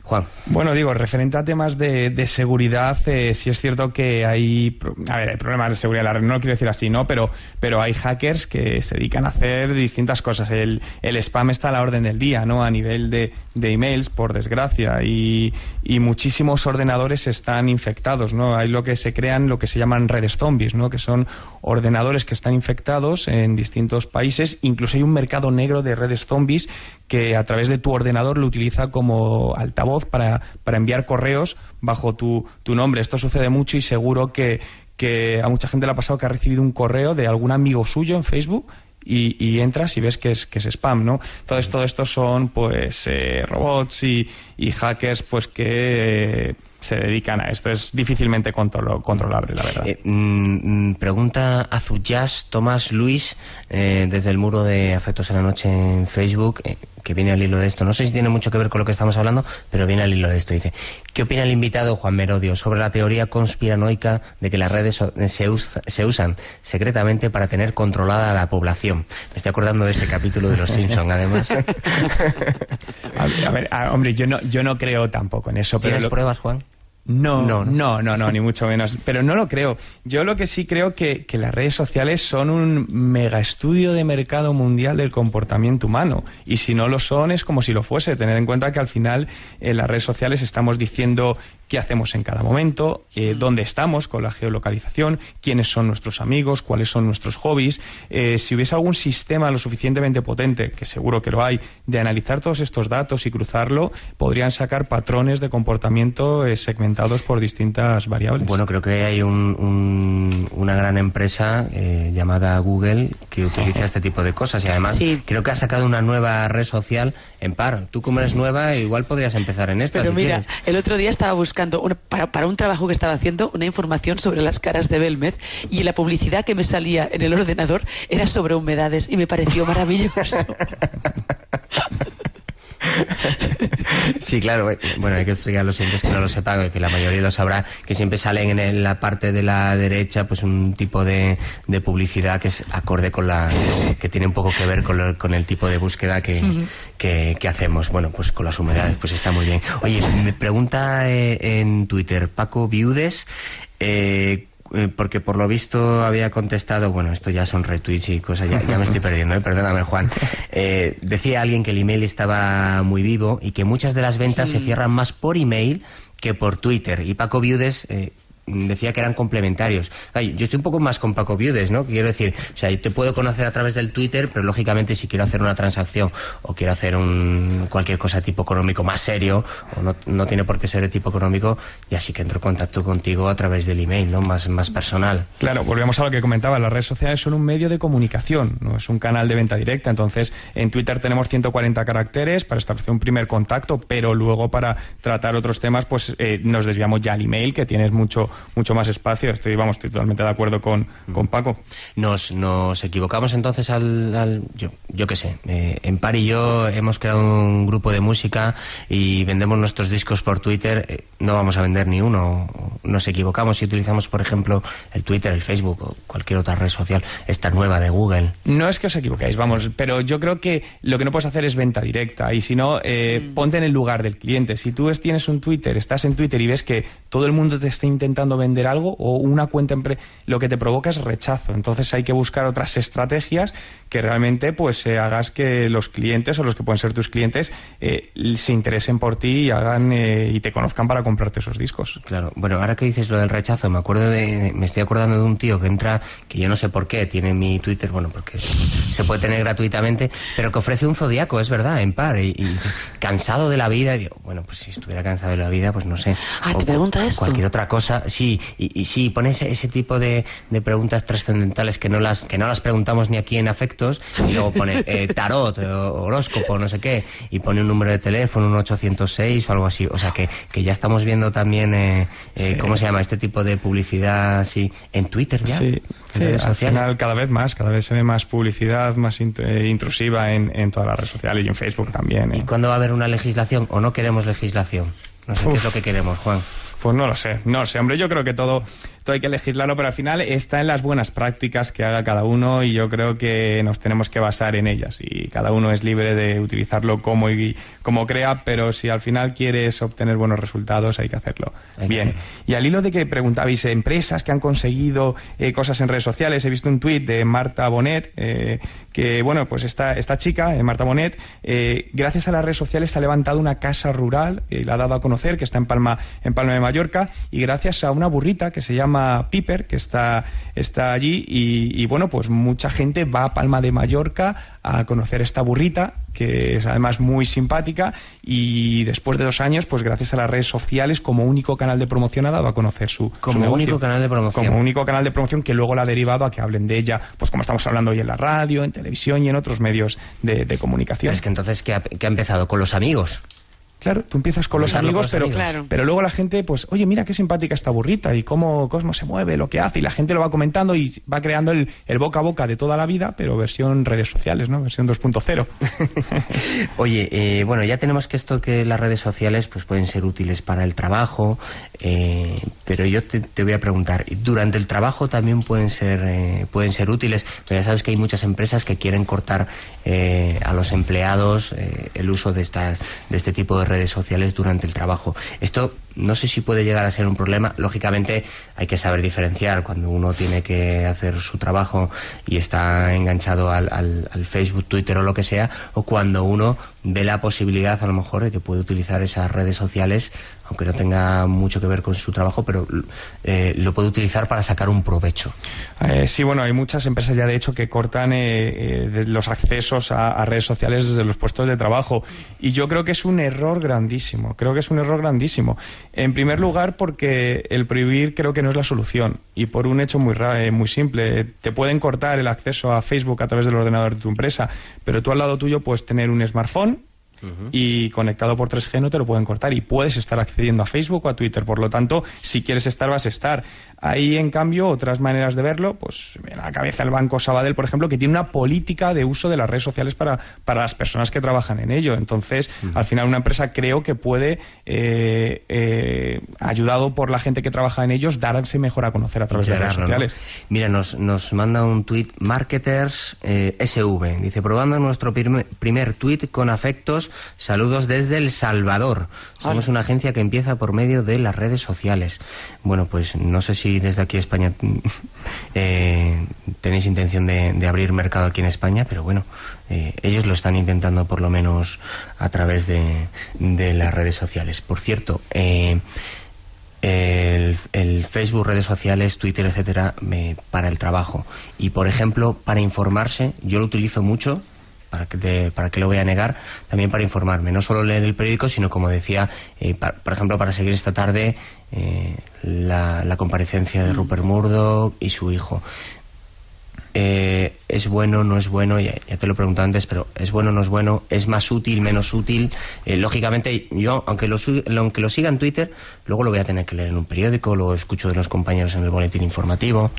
Juan. Bueno, digo, referente a temas de, seguridad, eh, sí es cierto que hay, a ver, hay problemas de seguridad, no lo quiero decir así, ¿no? Pero, pero hay hackers que se dedican a hacer distintas cosas. El, el spam está a la orden del día, ¿no? A nivel de, de emails, por desgracia, y, y muchísimos ordenadores están infectados, ¿no? Hay lo que se crean, lo que se llaman redes zombies, ¿no? Que son ordenadores que están infectados en distintos países. Incluso hay un mercado negro de redes zombies que a través de tu ordenador lo utiliza como altavoz para, para enviar correos bajo tu, tu nombre. Esto sucede mucho y seguro que, a mucha gente le ha pasado que ha recibido un correo de algún amigo suyo en Facebook y, entras y ves que es, que es spam, ¿no? Entonces todo esto son pues eh, robots y, hackers pues que se dedican a esto. Es difícilmente controlable, la verdad. Eh, mm, mm, pregunta Azuyas Tomás Luis eh, desde el muro de Afectos en la Noche en Facebook, eh, que viene al hilo de esto. No sé si tiene mucho que ver con lo que estamos hablando, pero viene al hilo de esto. Dice, ¿qué opina el invitado Juan Merodio sobre la teoría conspiranoica de que las redes se, se usan secretamente para tener controlada a la población? Me estoy acordando de ese capítulo de Los Simpson, además. a ver, hombre, yo no, yo no creo tampoco en eso. ¿Tienes pruebas, Juan? No, no, no, no, no, ni mucho menos. Pero no lo creo. Yo lo que sí creo que, que las redes sociales son un mega estudio de mercado mundial del comportamiento humano. Y si no lo son, es como si lo fuese. Tener en cuenta que al final en las redes sociales estamos diciendo qué hacemos en cada momento, eh, dónde estamos con la geolocalización, quiénes son nuestros amigos, cuáles son nuestros hobbies. Eh, si hubiese algún sistema lo suficientemente potente, que seguro que lo hay, de analizar todos estos datos y cruzarlo, podrían sacar patrones de comportamiento eh, segmentados por distintas variables. Bueno, creo que hay un- un- una gran empresa eh, llamada Google que utiliza este tipo de cosas y además Sí. creo que ha sacado una nueva red social en par. Tú como eres nueva, igual podrías empezar en esta. Pero si mira, quieres. el otro día estaba buscando para, para un trabajo que estaba haciendo una información sobre las caras de Belmed y la publicidad que me salía en el ordenador era sobre humedades y me pareció maravilloso. Sí, claro. eh, Bueno, hay que explicar a los oyentes que no lo sepan, que la mayoría lo sabrá, que siempre salen en la parte de la derecha pues un tipo de, de publicidad que es acorde con la... que tiene un poco que ver con, lo- con el tipo de búsqueda que, que, que hacemos. Bueno, pues con las humedades, pues está muy bien. Oye, me pregunta eh, en Twitter Paco Viudes... eh, eh, porque por lo visto había contestado, bueno, esto ya son retweets y cosas, ya, ya me estoy perdiendo, ¿eh? perdóname Juan. Eh, decía alguien que el email estaba muy vivo y que muchas de las ventas se cierran más por email que por Twitter. Y Paco Viudes eh, decía que eran complementarios. Yo estoy un poco más con Paco Viudes, ¿no? Quiero decir, o sea, te puedo conocer a través del Twitter, pero lógicamente si quiero hacer una transacción o quiero hacer un cualquier cosa tipo económico más serio, o no, no tiene por qué ser de tipo económico, ya sí que entro en contacto contigo a través del email, ¿no? Más, más personal. Claro, volvemos a lo que comentaba, las redes sociales son un medio de comunicación, no es un canal de venta directa, entonces en Twitter tenemos 140 caracteres para establecer un primer contacto, pero luego para tratar otros temas pues eh, nos desviamos ya al email, que tienes mucho mucho más espacio, estoy, vamos, estoy totalmente de acuerdo con, con Paco. Nos, nos equivocamos entonces al, al- yo, yo qué sé, eh, en Par y yo hemos creado un grupo de música y vendemos nuestros discos por Twitter, eh, no vamos a vender ni uno. Nos equivocamos si utilizamos, por ejemplo, el Twitter, el Facebook o cualquier otra red social, esta nueva de Google. No es que os equivoquéis, vamos, pero yo creo que lo que no puedes hacer es venta directa y si no, eh, ponte en el lugar del cliente. Si tú es- tienes un Twitter, estás en Twitter y ves que todo el mundo te está intentando vender algo o una cuenta, lo que te provoca es rechazo. Entonces hay que buscar otras estrategias que realmente pues eh, hagas que los clientes o los que pueden ser tus clientes eh, se interesen por ti y hagan eh, y te conozcan para comprarte esos discos. Claro, bueno, ahora que dices lo del rechazo, me acuerdo de, me estoy acordando de un tío que entra, que yo no sé por qué, tiene mi Twitter, bueno, porque se puede tener gratuitamente, pero que ofrece un zodiaco, es verdad, en par, y, y dice, cansado de la vida, y digo, bueno, pues si estuviera cansado de la vida, pues no sé. Ah, O ¿te pregunta esto? Cualquier otra cosa, sí, y, y sí, pone ese, tipo de, de preguntas trascendentales que no las, que no las preguntamos ni aquí en afectos, y luego pone eh, tarot, eh, horóscopo, no sé qué, y pone un número de teléfono, un 806 o algo así, o sea que, que ya estamos viendo también, eh, eh, Sí. ¿cómo se llama? Este tipo de publicidad, así, en Twitter ya. Sí, en sí, redes al sociales. final cada vez más, cada vez se ve más publicidad más int- eh, intrusiva en, en todas las redes sociales y en Facebook también. ¿Y cuándo va a haber una legislación o no queremos legislación? No sé qué es lo que queremos, Juan. Pues no lo sé, no lo sé, hombre, yo creo que todo, todo hay que legislarlo, pero al final está en las buenas prácticas que haga cada uno y yo creo que nos tenemos que basar en ellas. Y cada uno es libre de utilizarlo como, y, como crea, pero si al final quieres obtener buenos resultados hay que hacerlo. Hay bien. Y al hilo de que preguntabais, eh, empresas que han conseguido eh, cosas en redes sociales, he visto un tuit de Marta Bonet, eh, que bueno, pues esta, esta chica, eh, Marta Bonet, gracias a las redes sociales ha levantado una casa rural y la ha dado a conocer, que está en Palma, en Palma de Mallorca, y gracias a una burrita que se llama Piper, que está, está allí, y, y, bueno, pues mucha gente va a Palma de Mallorca a conocer esta burrita, que es además muy simpática, y después de dos años, pues gracias a las redes sociales, como único canal de promoción ha dado a conocer su, Como único canal de promoción. Como único canal de promoción que luego la ha derivado a que hablen de ella, pues como estamos hablando hoy en la radio, en televisión y en otros medios de, de comunicación. Pero es que entonces, ¿qué ha, qué ha empezado? ¿Con los amigos? Claro, tú empiezas con los amigos, con los pero, amigos. Claro. pero luego la gente, pues, oye, mira qué simpática esta burrita y cómo Cosmo se mueve, lo que hace, y la gente lo va comentando y va creando el, el boca a boca de toda la vida, pero versión redes sociales, ¿no? Versión 2.0. Oye, eh, bueno, ya tenemos que esto que las redes sociales pues pueden ser útiles para el trabajo, eh, pero yo te, te voy a preguntar, ¿durante el trabajo también pueden ser eh, pueden ser útiles? Pero ya sabes que hay muchas empresas que quieren cortar eh, a los empleados eh, el uso de estas de este tipo de redes sociales durante el trabajo. Esto no sé si puede llegar a ser un problema. Lógicamente hay que saber diferenciar cuando uno tiene que hacer su trabajo y está enganchado al, al- al Facebook, Twitter o lo que sea, o cuando uno ve la posibilidad a lo mejor de que puede utilizar esas redes sociales, aunque no tenga mucho que ver con su trabajo, pero eh, lo puede utilizar para sacar un provecho. Eh, sí, bueno, hay muchas empresas ya de hecho que cortan eh, eh, los accesos a, a, redes sociales desde los puestos de trabajo y yo creo que es un error grandísimo, creo que es un error grandísimo. En primer lugar porque el prohibir creo que no es la solución y por un hecho muy, muy simple, te pueden cortar el acceso a Facebook a través del ordenador de tu empresa, pero tú al lado tuyo puedes tener un smartphone y conectado por 3G no te lo pueden cortar y puedes estar accediendo a Facebook o a Twitter. Por lo tanto, si quieres estar, vas a estar. Hay, en cambio, otras maneras de verlo, pues en la cabeza el Banco Sabadell, por ejemplo, que tiene una política de uso de las redes sociales para, para las personas que trabajan en ello. Entonces, uh -huh. al final, una empresa creo que puede, eh, eh, ayudado por la gente que trabaja en ellos, darse mejor a conocer a través de redes sociales. ¿no? Mira, nos, nos manda un tuit Marketers eh, SV. Dice, probando nuestro primer, primer tuit con afectos, saludos desde El Salvador. Somos una agencia que empieza por medio de las redes sociales. Bueno, pues no sé si desde aquí España eh, tenéis intención de, de, abrir mercado aquí en España, pero bueno, eh, ellos lo están intentando por lo menos a través de, de las redes sociales. Por cierto, eh, el, el, Facebook, redes sociales, Twitter, etcétera, me, para el trabajo. Y por ejemplo, para informarse, yo lo utilizo mucho. Para que, te, para que lo voy a negar, también para informarme, no solo leer el periódico, sino como decía, eh, por ejemplo, para seguir esta tarde eh, la, la, comparecencia de Rupert Murdoch y su hijo. Eh, es bueno, no es bueno, ya, te lo he antes, pero es bueno, no es bueno, es más útil, menos útil. Eh, lógicamente, yo, aunque lo, aunque lo siga en Twitter, luego lo voy a tener que leer en un periódico, lo escucho de los compañeros en el boletín informativo.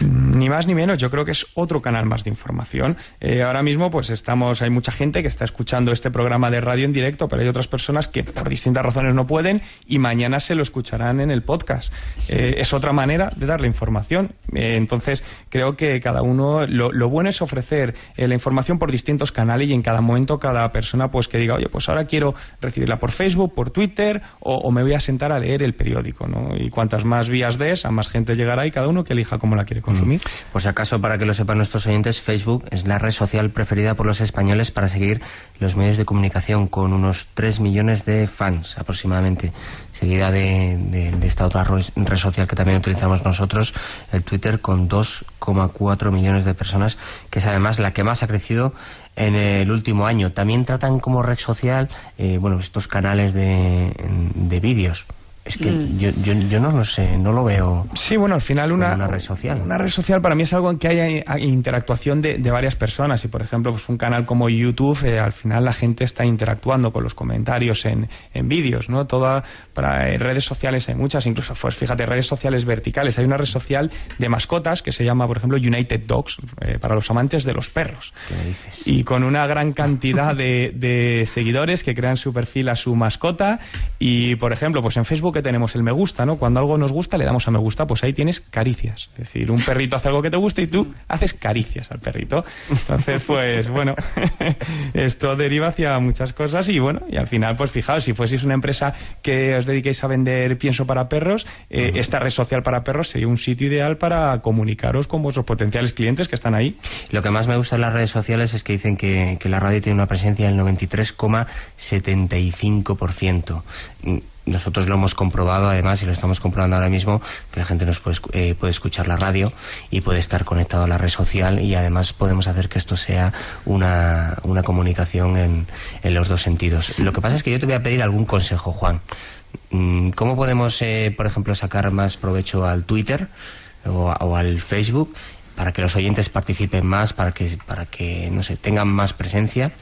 Ni más ni menos, yo creo que es otro canal más de información. Eh, ahora mismo, pues estamos, hay mucha gente que está escuchando este programa de radio en directo, pero hay otras personas que por distintas razones no pueden y mañana se lo escucharán en el podcast. Es otra manera de darle información. entonces, creo que cada uno lo, lo, bueno es ofrecer eh, la información por distintos canales y en cada momento cada persona pues que diga, oye, pues ahora quiero recibirla por Facebook, por Twitter o, o me voy a sentar a leer el periódico, ¿no? Y cuantas más vías des, a más gente llegará y cada uno que elija cómo la quiere consumir. Mm. Pues acaso, para que lo sepan nuestros oyentes, Facebook es la red social preferida por los españoles para seguir los medios de comunicación con unos 3 millones de fans aproximadamente, seguida de, esta otra red social que también utilizamos nosotros, el Twitter, con 2,4 millones de personas, que es además la que más ha crecido en el último año. También tratan como red social, eh, bueno, estos canales de vídeos. Es que mm. yo, yo, yo, no lo sé, no lo veo. Sí, bueno, al final una, una, red social. Una red social para mí es algo en que hay interactuación de, de varias personas. Y por ejemplo, pues un canal como YouTube, eh, al final la gente está interactuando con los comentarios en, en vídeos, ¿no? Toda, para eh, redes sociales hay muchas, incluso, pues fíjate, redes sociales verticales. Hay una red social de mascotas que se llama, por ejemplo, United Dogs, eh, para los amantes de los perros. ¿Qué dices? Y con una gran cantidad de, de seguidores que crean su perfil a su mascota. Y por ejemplo, pues en Facebook que tenemos el me gusta, ¿no? Cuando algo nos gusta le damos a me gusta, pues ahí tienes caricias. Es decir, un perrito hace algo que te gusta y tú haces caricias al perrito. Entonces, pues bueno, esto deriva hacia muchas cosas y bueno, y al final, pues fijaos, si fueseis una empresa que os dediquéis a vender pienso para perros, eh, uh -huh. esta red social para perros sería un sitio ideal para comunicaros con vuestros potenciales clientes que están ahí. Lo que más me gusta en las redes sociales es que dicen que, que la radio tiene una presencia del 93,75% nosotros lo hemos comprobado además y lo estamos comprobando ahora mismo que la gente nos puede, eh, puede escuchar la radio y puede estar conectado a la red social y además podemos hacer que esto sea una, una comunicación en, en los dos sentidos. Lo que pasa es que yo te voy a pedir algún consejo, Juan. Mm, ¿Cómo podemos, eh, por ejemplo, sacar más provecho al Twitter o, o al Facebook para que los oyentes participen más, para que, para que no sé, tengan más presencia?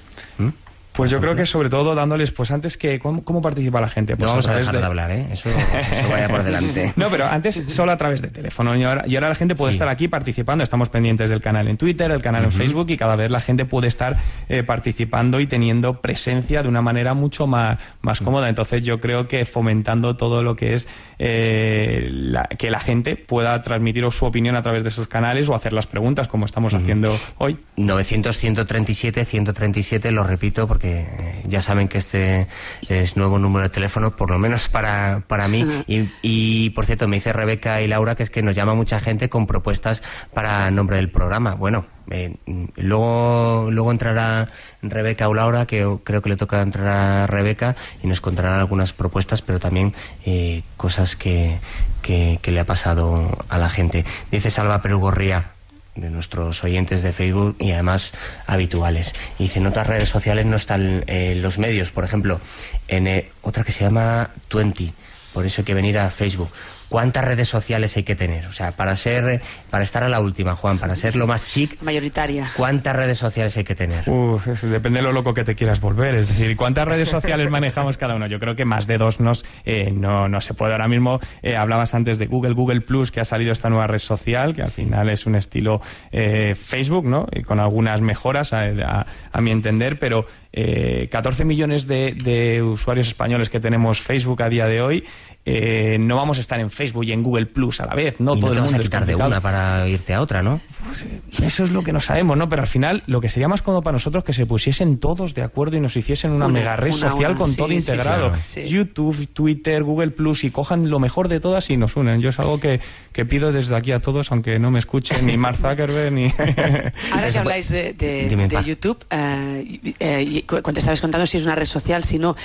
Pues yo creo que sobre todo dándoles, pues antes que, ¿cómo, cómo participa la gente? Pues no vamos a, a dejar de... de, hablar, ¿eh? Eso, eso vaya por delante. no, pero antes solo a través de teléfono. Y ahora, y ahora la gente puede sí. estar aquí participando. Estamos pendientes del canal en Twitter, el canal uh -huh. en Facebook y cada vez la gente puede estar eh, participando y teniendo presencia de una manera mucho más, más cómoda. Entonces yo creo que fomentando todo lo que es eh, la, que la gente pueda transmitir su opinión a través de esos canales o hacer las preguntas como estamos uh -huh. haciendo hoy. 900, 137, 137, lo repito porque que ya saben que este es nuevo número de teléfono, por lo menos para, para mí. Y, y, por cierto, me dice Rebeca y Laura que es que nos llama mucha gente con propuestas para nombre del programa. Bueno, eh, luego, luego entrará Rebeca o Laura, que creo que le toca entrar a Rebeca y nos contarán algunas propuestas, pero también eh, cosas que, que, que le ha pasado a la gente. Dice Salva Perugorría, de nuestros oyentes de Facebook y además habituales. Y dice, en otras redes sociales no están eh, los medios, por ejemplo, en eh, otra que se llama Twenty, por eso hay que venir a Facebook. ¿Cuántas redes sociales hay que tener? O sea, para ser, para estar a la última, Juan, para ser lo más chic. Mayoritaria. ¿Cuántas redes sociales hay que tener? Uf, depende de lo loco que te quieras volver. Es decir, ¿cuántas redes sociales manejamos cada uno? Yo creo que más de dos nos, eh, no, no se puede. Ahora mismo eh, hablabas antes de Google, Google Plus, que ha salido esta nueva red social, que al final es un estilo eh, Facebook, ¿no? Y con algunas mejoras, a, a- a mi entender, pero eh, 14 millones de, de usuarios españoles que tenemos Facebook a día de hoy. Eh, no vamos a estar en Facebook y en Google Plus a la vez, no y no todo te el vas mundo a es quitar de una para irte a otra, ¿no? Eso es lo que no sabemos, ¿no? Pero al final lo que sería más cómodo para nosotros que se pusiesen todos de acuerdo y nos hiciesen una, Una, mega red una, social una, con sí, todo sí, integrado. sí, sí. YouTube, Twitter, Google Plus y cojan lo mejor de todas y nos unen. Yo es algo que, que pido desde aquí a todos, aunque no me escuchen ni Mark Zuckerberg ni... Ahora que habláis de, de- Dime, de pa. YouTube, eh, eh, cuando estabais contando si es una red social, si no,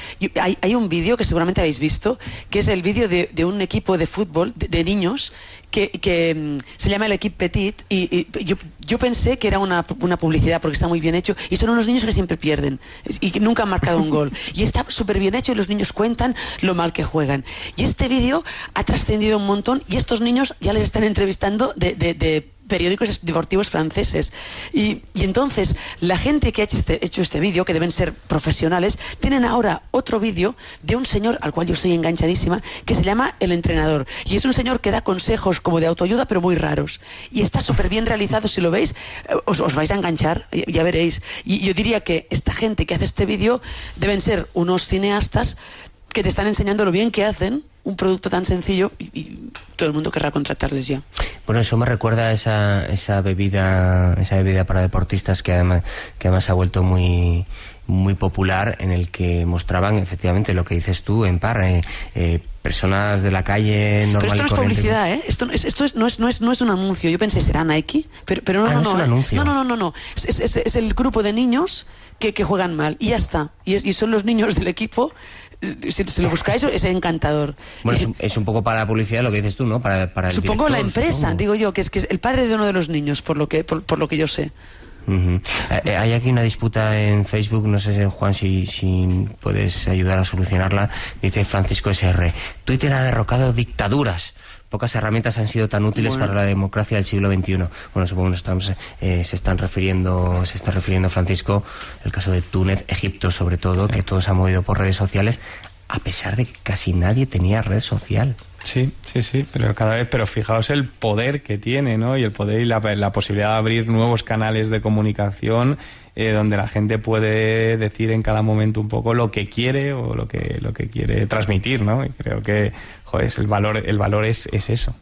hay, hay un vídeo que seguramente habéis visto, que es el vídeo de, un equipo de fútbol de niños que, que, mm, se llama el Equipe Petit y, y yo, yo pensé que era una, una publicidad porque está muy bien hecho y son unos niños que siempre pierden y que nunca han marcado un gol y está súper bien hecho y los niños cuentan lo mal que juegan y este vídeo ha trascendido un montón y estos niños ya les están entrevistando de, de- de periódicos deportivos franceses. Y, y entonces, la gente que ha hecho este, hecho este vídeo, que deben ser profesionales, tienen ahora otro vídeo de un señor al cual yo estoy enganchadísima, que se llama El Entrenador. Y es un señor que da consejos como de autoayuda, pero muy raros. Y está súper bien realizado, si lo veis, eh, os, os vais a enganchar, ya, veréis. Y yo diría que esta gente que hace este vídeo deben ser unos cineastas que te están enseñando lo bien que hacen un producto tan sencillo y, y todo el mundo querrá contratarles ya. Bueno, eso me recuerda a esa, esa bebida, esa bebida para deportistas que además, que además ha vuelto muy muy popular en el que mostraban efectivamente lo que dices tú en par eh, eh, personas de la calle normal Pero esto no es corriente. publicidad, ¿eh? Esto, no es, esto es, no, es, no, es, no es un anuncio. Yo pensé, ¿será Nike? Pero, pero no, Ah, no, no es un ¿eh? anuncio. no, no, no, no, no. Es, es- es el grupo de niños que, que juegan mal. Y ya está. Y, es- y son los niños del equipo. Si, si lo buscáis, es encantador. Bueno, es, un- es un poco para la publicidad lo que dices tú, ¿no? Para, para el Supongo la empresa, supongo. digo yo, que es, que es el padre de uno de los niños, por lo que, por, por lo que yo sé. Eh, eh, hay aquí una disputa en Facebook, no sé, Juan, si, si puedes ayudar a solucionarla. Dice Francisco SR, Twitter ha derrocado dictaduras. Pocas herramientas han sido tan útiles Bueno. para la democracia del siglo XXI. Bueno, supongo que nos estamos, eh, se están refiriendo, se está refiriendo Francisco, el caso de Túnez, Egipto sobre todo, que todo se ha movido por redes sociales, a pesar de que casi nadie tenía red social. Sí, sí, sí, pero cada vez, pero fijaos el poder que tiene, ¿no? Y el poder y la, posibilidad de abrir nuevos canales de comunicación eh, donde la gente puede decir en cada momento un poco lo que quiere o lo que lo que quiere transmitir, ¿no? Y creo que, joder, el valor, el valor es, es eso.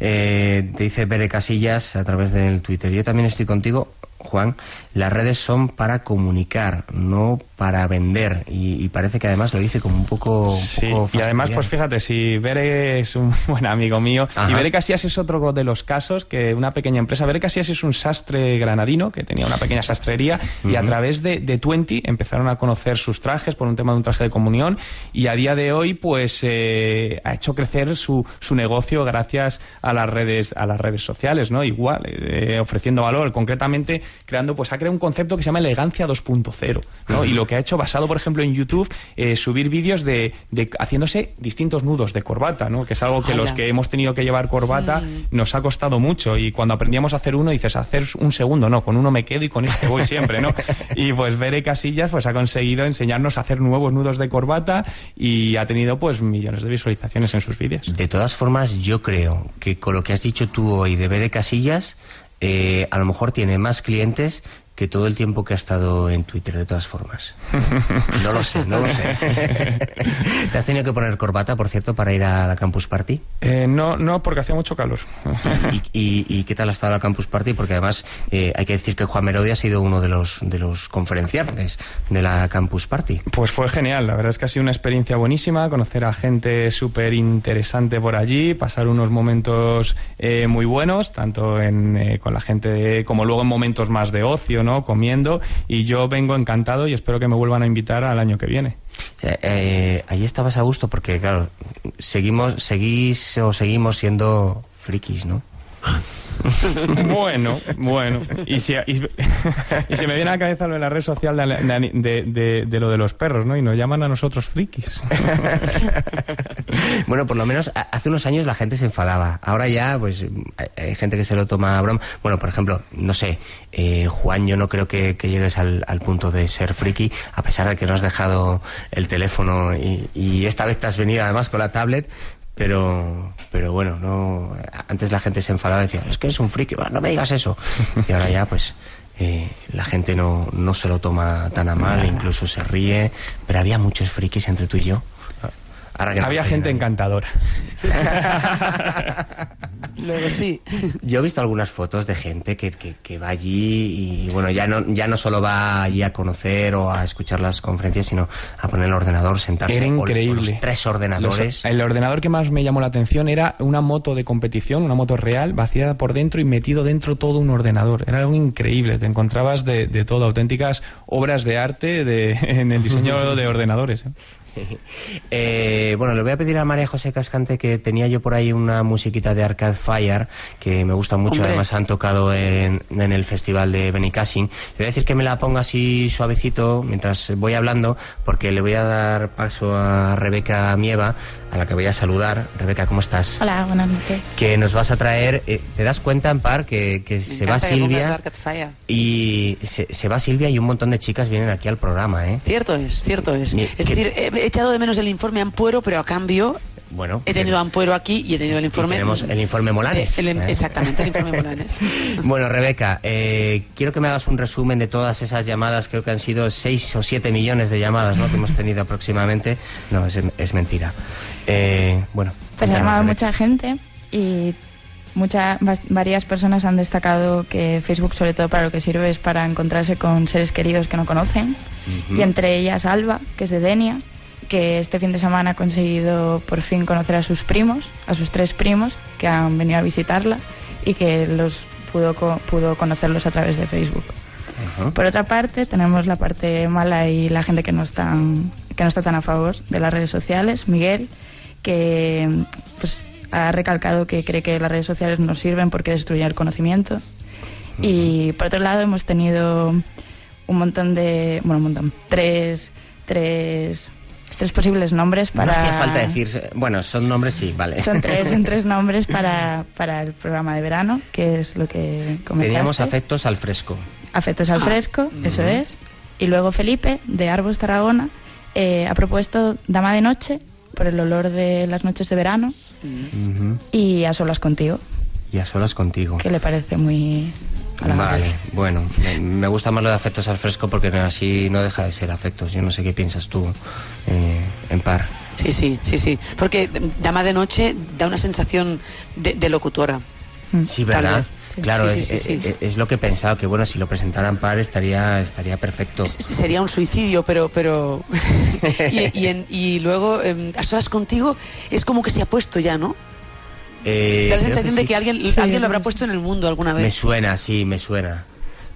Eh, te dice Bere Casillas a través del Twitter. Yo también estoy contigo, Juan. Las redes son para comunicar, no para vender. Y, y parece que además lo dice como un poco. un Sí, poco y además, pues fíjate, si Bere es un buen amigo mío, Ajá. y Bere Casillas es otro de los casos que una pequeña empresa, Bere Casillas es un sastre granadino que tenía una pequeña sastrería y a través de, de Twenty empezaron a conocer sus trajes por un tema de un traje de comunión y a día de hoy pues eh, ha hecho crecer su, su negocio gracias a las redes a las redes sociales, ¿no? Igual, eh, ofreciendo valor, concretamente creando, pues ha creado un concepto que se llama elegancia 2.0, ¿no? Y lo que ha hecho basado, por ejemplo, en YouTube, eh, subir vídeos de, de haciéndose distintos nudos de corbata, ¿no? Que es algo que los que hemos tenido que llevar corbata nos ha costado mucho y cuando aprendíamos a hacer uno dices, hacer un segundo, no, con uno me quedo y con este voy siempre, ¿no? Y pues Bere Casillas pues ha conseguido enseñarnos a hacer nuevos nudos de corbata y ha tenido pues millones de visualizaciones en sus vídeos. De todas formas, yo creo que con lo que has dicho tú hoy de Bere Casillas, eh, a lo mejor tiene más clientes que todo el tiempo que ha estado en Twitter, de todas formas. No lo sé, no lo sé. ¿Te has tenido que poner corbata, por cierto, para ir a la Campus Party? Eh, no, no, porque hacía mucho calor. ¿Y, y, y qué tal ha estado la Campus Party? Porque además eh, hay que decir que Juan Merodi ha sido uno de los, de los conferenciantes de la Campus Party. Pues fue genial, la verdad es que ha sido una experiencia buenísima, conocer a gente súper interesante por allí, pasar unos momentos eh, muy buenos, tanto en, eh, con la gente como luego en momentos más de ocio, ¿no? Comiendo, y yo vengo encantado y espero que me vuelvan a invitar al año que viene. Sea, eh, ahí estabas a gusto porque, claro, seguimos, seguís o seguimos siendo frikis, ¿no? Bueno, bueno. Y si, y, me viene a la cabeza lo de la red social de, de, de, lo de los perros, ¿no? Y nos llaman a nosotros frikis. bueno, por lo menos hace unos años la gente se enfadaba. Ahora ya, pues, hay, gente que se lo toma a broma. Bueno, por ejemplo, no sé, eh, Juan, yo no creo que, que llegues al, al, punto de ser friki, a pesar de que no has dejado el teléfono y, y esta vez te has venido además con la tablet, pero pero bueno no antes la gente se enfadaba y decía es que eres un friki no me digas eso y ahora ya pues eh, la gente no, no se lo toma tan a mal incluso se ríe pero había muchos frikis entre tú y yo Ahora que Había gente encantadora. Luego sí. Yo he visto algunas fotos de gente que, que, que, va allí y bueno, ya no, ya no solo va allí a conocer o a escuchar las conferencias, sino a poner el ordenador, sentarse. Era increíble. Con los tres ordenadores. Los, el ordenador que más me llamó la atención era una moto de competición, una moto real, vaciada por dentro y metido dentro todo un ordenador. Era algo increíble. Te encontrabas de, de todo, auténticas obras de arte de, en el diseño de ordenadores. ¿eh? Eh, bueno, le voy a pedir a María José Cascante que tenía yo por ahí una musiquita de Arcade Fire que me gusta mucho, Hombre. además han tocado en, en, el festival de Benicassin. Le voy a decir que me la ponga así suavecito mientras voy hablando porque le voy a dar paso a Rebeca Mieva a la que voy a saludar. Rebeca, ¿cómo estás? Hola, buenas noches. Que nos vas a traer, eh, ¿te das cuenta, Ampar, que, que se va Silvia? Y se, se, va Silvia y un montón de chicas vienen aquí al programa, ¿eh? Cierto es, cierto es. Mi, es decir, he echado de menos el informe Ampuero, pero a cambio bueno, he tenido Ampuero aquí y he tenido el informe. tenemos el informe Molanes. El, el, ¿eh? Exactamente, el informe Molanes. bueno, Rebeca, eh, quiero que me hagas un resumen de todas esas llamadas. Creo que han sido 6 o 7 millones de llamadas ¿no? que hemos tenido aproximadamente. No, es, es mentira. Eh, bueno, pues ha llamado mucha gente y muchas varias personas han destacado que Facebook sobre todo para lo que sirve es para encontrarse con seres queridos que no conocen uh -huh. y entre ellas Alba que es de Denia que este fin de semana ha conseguido por fin conocer a sus primos a sus tres primos que han venido a visitarla y que los pudo pudo conocerlos a través de Facebook -huh. por otra parte tenemos la parte mala y la gente que no están que no está tan a favor de las redes sociales Miguel que pues ha recalcado que cree que las redes sociales no sirven porque destruyen el conocimiento. -huh. Y por otro lado hemos tenido un montón de, bueno, un montón, tres, tres, tres posibles nombres para... No hacía falta decir, bueno, son nombres sí, vale. Son tres, son tres nombres para, para el programa de verano, que es lo que comentaste. Teníamos afectos al fresco. Afectos al fresco, ah. eso uh -huh. es. Y luego Felipe, de Arbos Tarragona, eh, ha propuesto Dama de Noche, por el olor de las noches de verano, Uh -huh. y a solas contigo. Y a solas contigo. Que le parece muy... Vale, bueno, me, me, gusta más lo de afectos al fresco porque así no deja de ser afectos. Yo no sé qué piensas tú eh, en par. Sí, sí, sí, sí. Porque Dama de Noche da una sensación de, de locutora. Sí, ¿verdad? Claro, sí, es, sí, sí, es, es, lo que he pensado, que bueno, si lo presentaran par estaría estaría perfecto. Sería un suicidio, pero... pero y, y, en, y, luego, eh, a solas contigo, es como que se ha puesto ya, ¿no? Eh, da la sensación que de que alguien, alguien lo habrá puesto en el mundo alguna vez. Me suena, sí, me suena.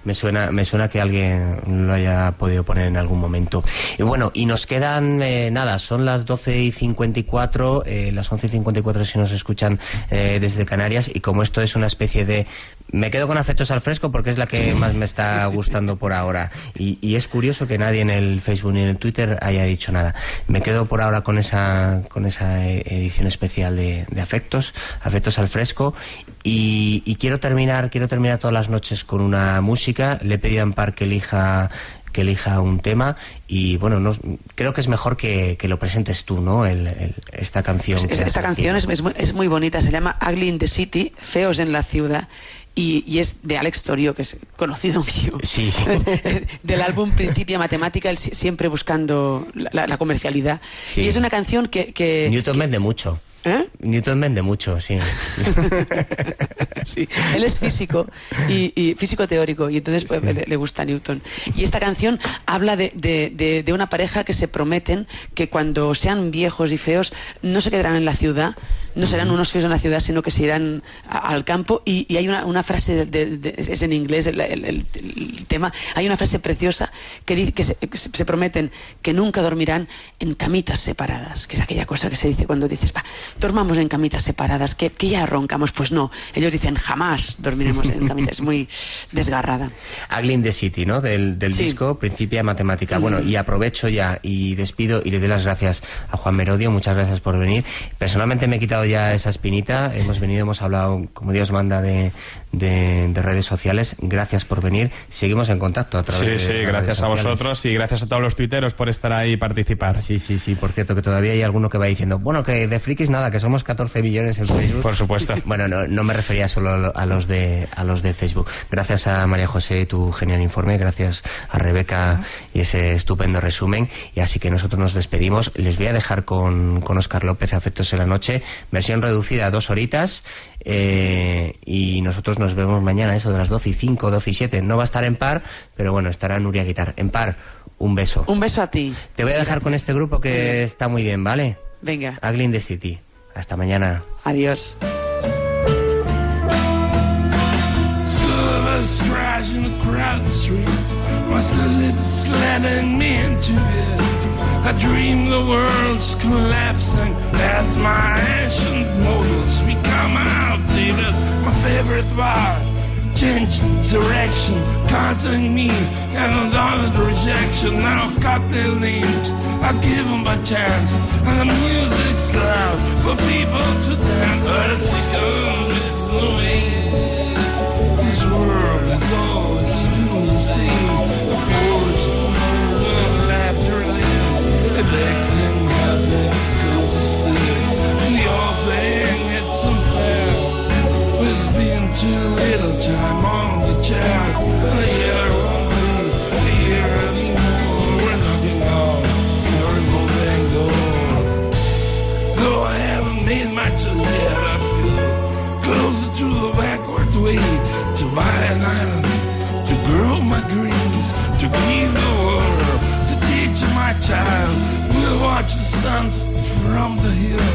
Me suena, me suena que alguien lo haya podido poner en algún momento. Y bueno, y nos quedan, eh, nada, son las 12 y 54, eh, las 11 y 54 si nos escuchan eh, desde Canarias, y como esto es una especie de me quedo con afectos al fresco porque es la que más me está gustando por ahora. Y, y, es curioso que nadie en el Facebook ni en el Twitter haya dicho nada. Me quedo por ahora con esa, con esa edición especial de, de afectos, afectos al fresco. Y, y, quiero terminar, quiero terminar todas las noches con una música. Le he pedido a Ampar que elija que elija un tema y bueno, no, creo que es mejor que, que lo presentes tú, ¿no? El, el- esta canción. Es- que es- has esta canción es, es muy, es muy bonita, se llama Ugly in the City, Feos en la Ciudad, y, y es de Alex Torio, que es conocido mío. Sí, sí. Del álbum Principia Matemática, él si- siempre buscando la, la- la comercialidad. Sí. Y es una canción que... que Newton vende mucho. ¿Eh? Newton vende mucho, sí. Sí, él es físico y, y físico teórico y entonces pues, le, le gusta Newton. Y esta canción habla de, de- de- de una pareja que se prometen que cuando sean viejos y feos no se quedarán en la ciudad, no serán unos feos en la ciudad, sino que se irán a- al campo. Y, y hay una, una frase, es en inglés el, el- el- el tema, hay una frase preciosa que dice que se, que se prometen que nunca dormirán en camitas separadas, que es aquella cosa que se dice cuando dices, va, dormamos en camitas separadas, que, que ya roncamos. Pues no, ellos dicen jamás dormiremos en camitas, es muy desgarrada. Ugly in the City, ¿no? Del, del Sí. disco Principia Matemática. Bueno, y aprovecho ya y despido y le doy las gracias a Juan Merodio. Muchas gracias por venir. Personalmente me he quitado ya esa espinita. Hemos venido, hemos hablado, como Dios manda, de, de, de redes sociales. Gracias por venir. Seguimos en contacto a través Sí, de sí, las gracias a vosotros y gracias a todos los tuiteros por estar ahí y participar. Sí, sí, sí. Por cierto, que todavía hay alguno que va diciendo, bueno, que de frikis nada, que somos 14 millones en Facebook. Por supuesto. Bueno, no, no me refería solo a los de a los de Facebook. Gracias a María José tu genial informe, gracias a Rebeca y ese estupendo resumen. Y así que nosotros nos despedimos. Les voy a dejar con, con Oscar López, Afectos en la Noche, versión reducida a dos horitas. eh, y nosotros nos vemos mañana, eso de las 12 y 5, 12 y 7. No va a estar en par, pero bueno, estará Nuria Guitar. En par, un beso. Un beso a ti. Te voy a dejar con este grupo que está muy bien, ¿vale? Venga, Ugly in the City. Hasta mañana. adiós. Crashing crowded street. My slamming me into it. I dream the world's collapsing as my ancient models become outdated. My favorite bar changed direction, causing me and on the rejection. Now cocktail names, I give them a chance, and the music's loud for people to dance. But it's gone with the. This world is always been the same. The laughter live, electing happiness to thing it's unfair. Too little time on the chair. A anymore. We're door. Though I haven't made yet, I feel closer to the backward way to buy an island, to grow my greens, to give my child. We'll watch the sunset from the hill,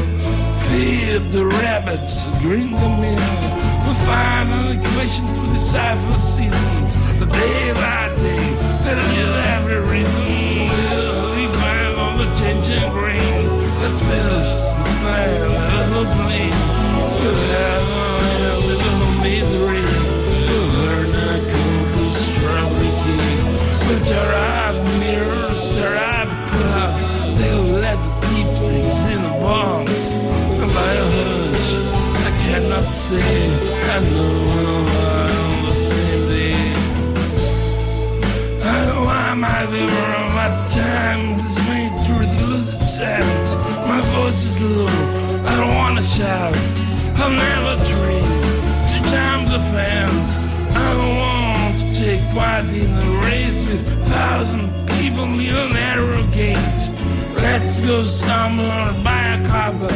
feed the rabbits, green the mill. We'll find an equation to decipher the seasons, the day by day, that live every reason. We'll behind all the changing grain that fills the land, little plane. We'll have a little misery. We'll learn to cook the strawberry cake. We'll tear I know oh, I'm the same day. I I might be wrong. My time is made through the sands. My voice is low. I don't wanna shout. I'll never dream to jam the fans. I don't want to take part in the race with thousand people in a narrow gauge. Let's go somewhere, buy a copper,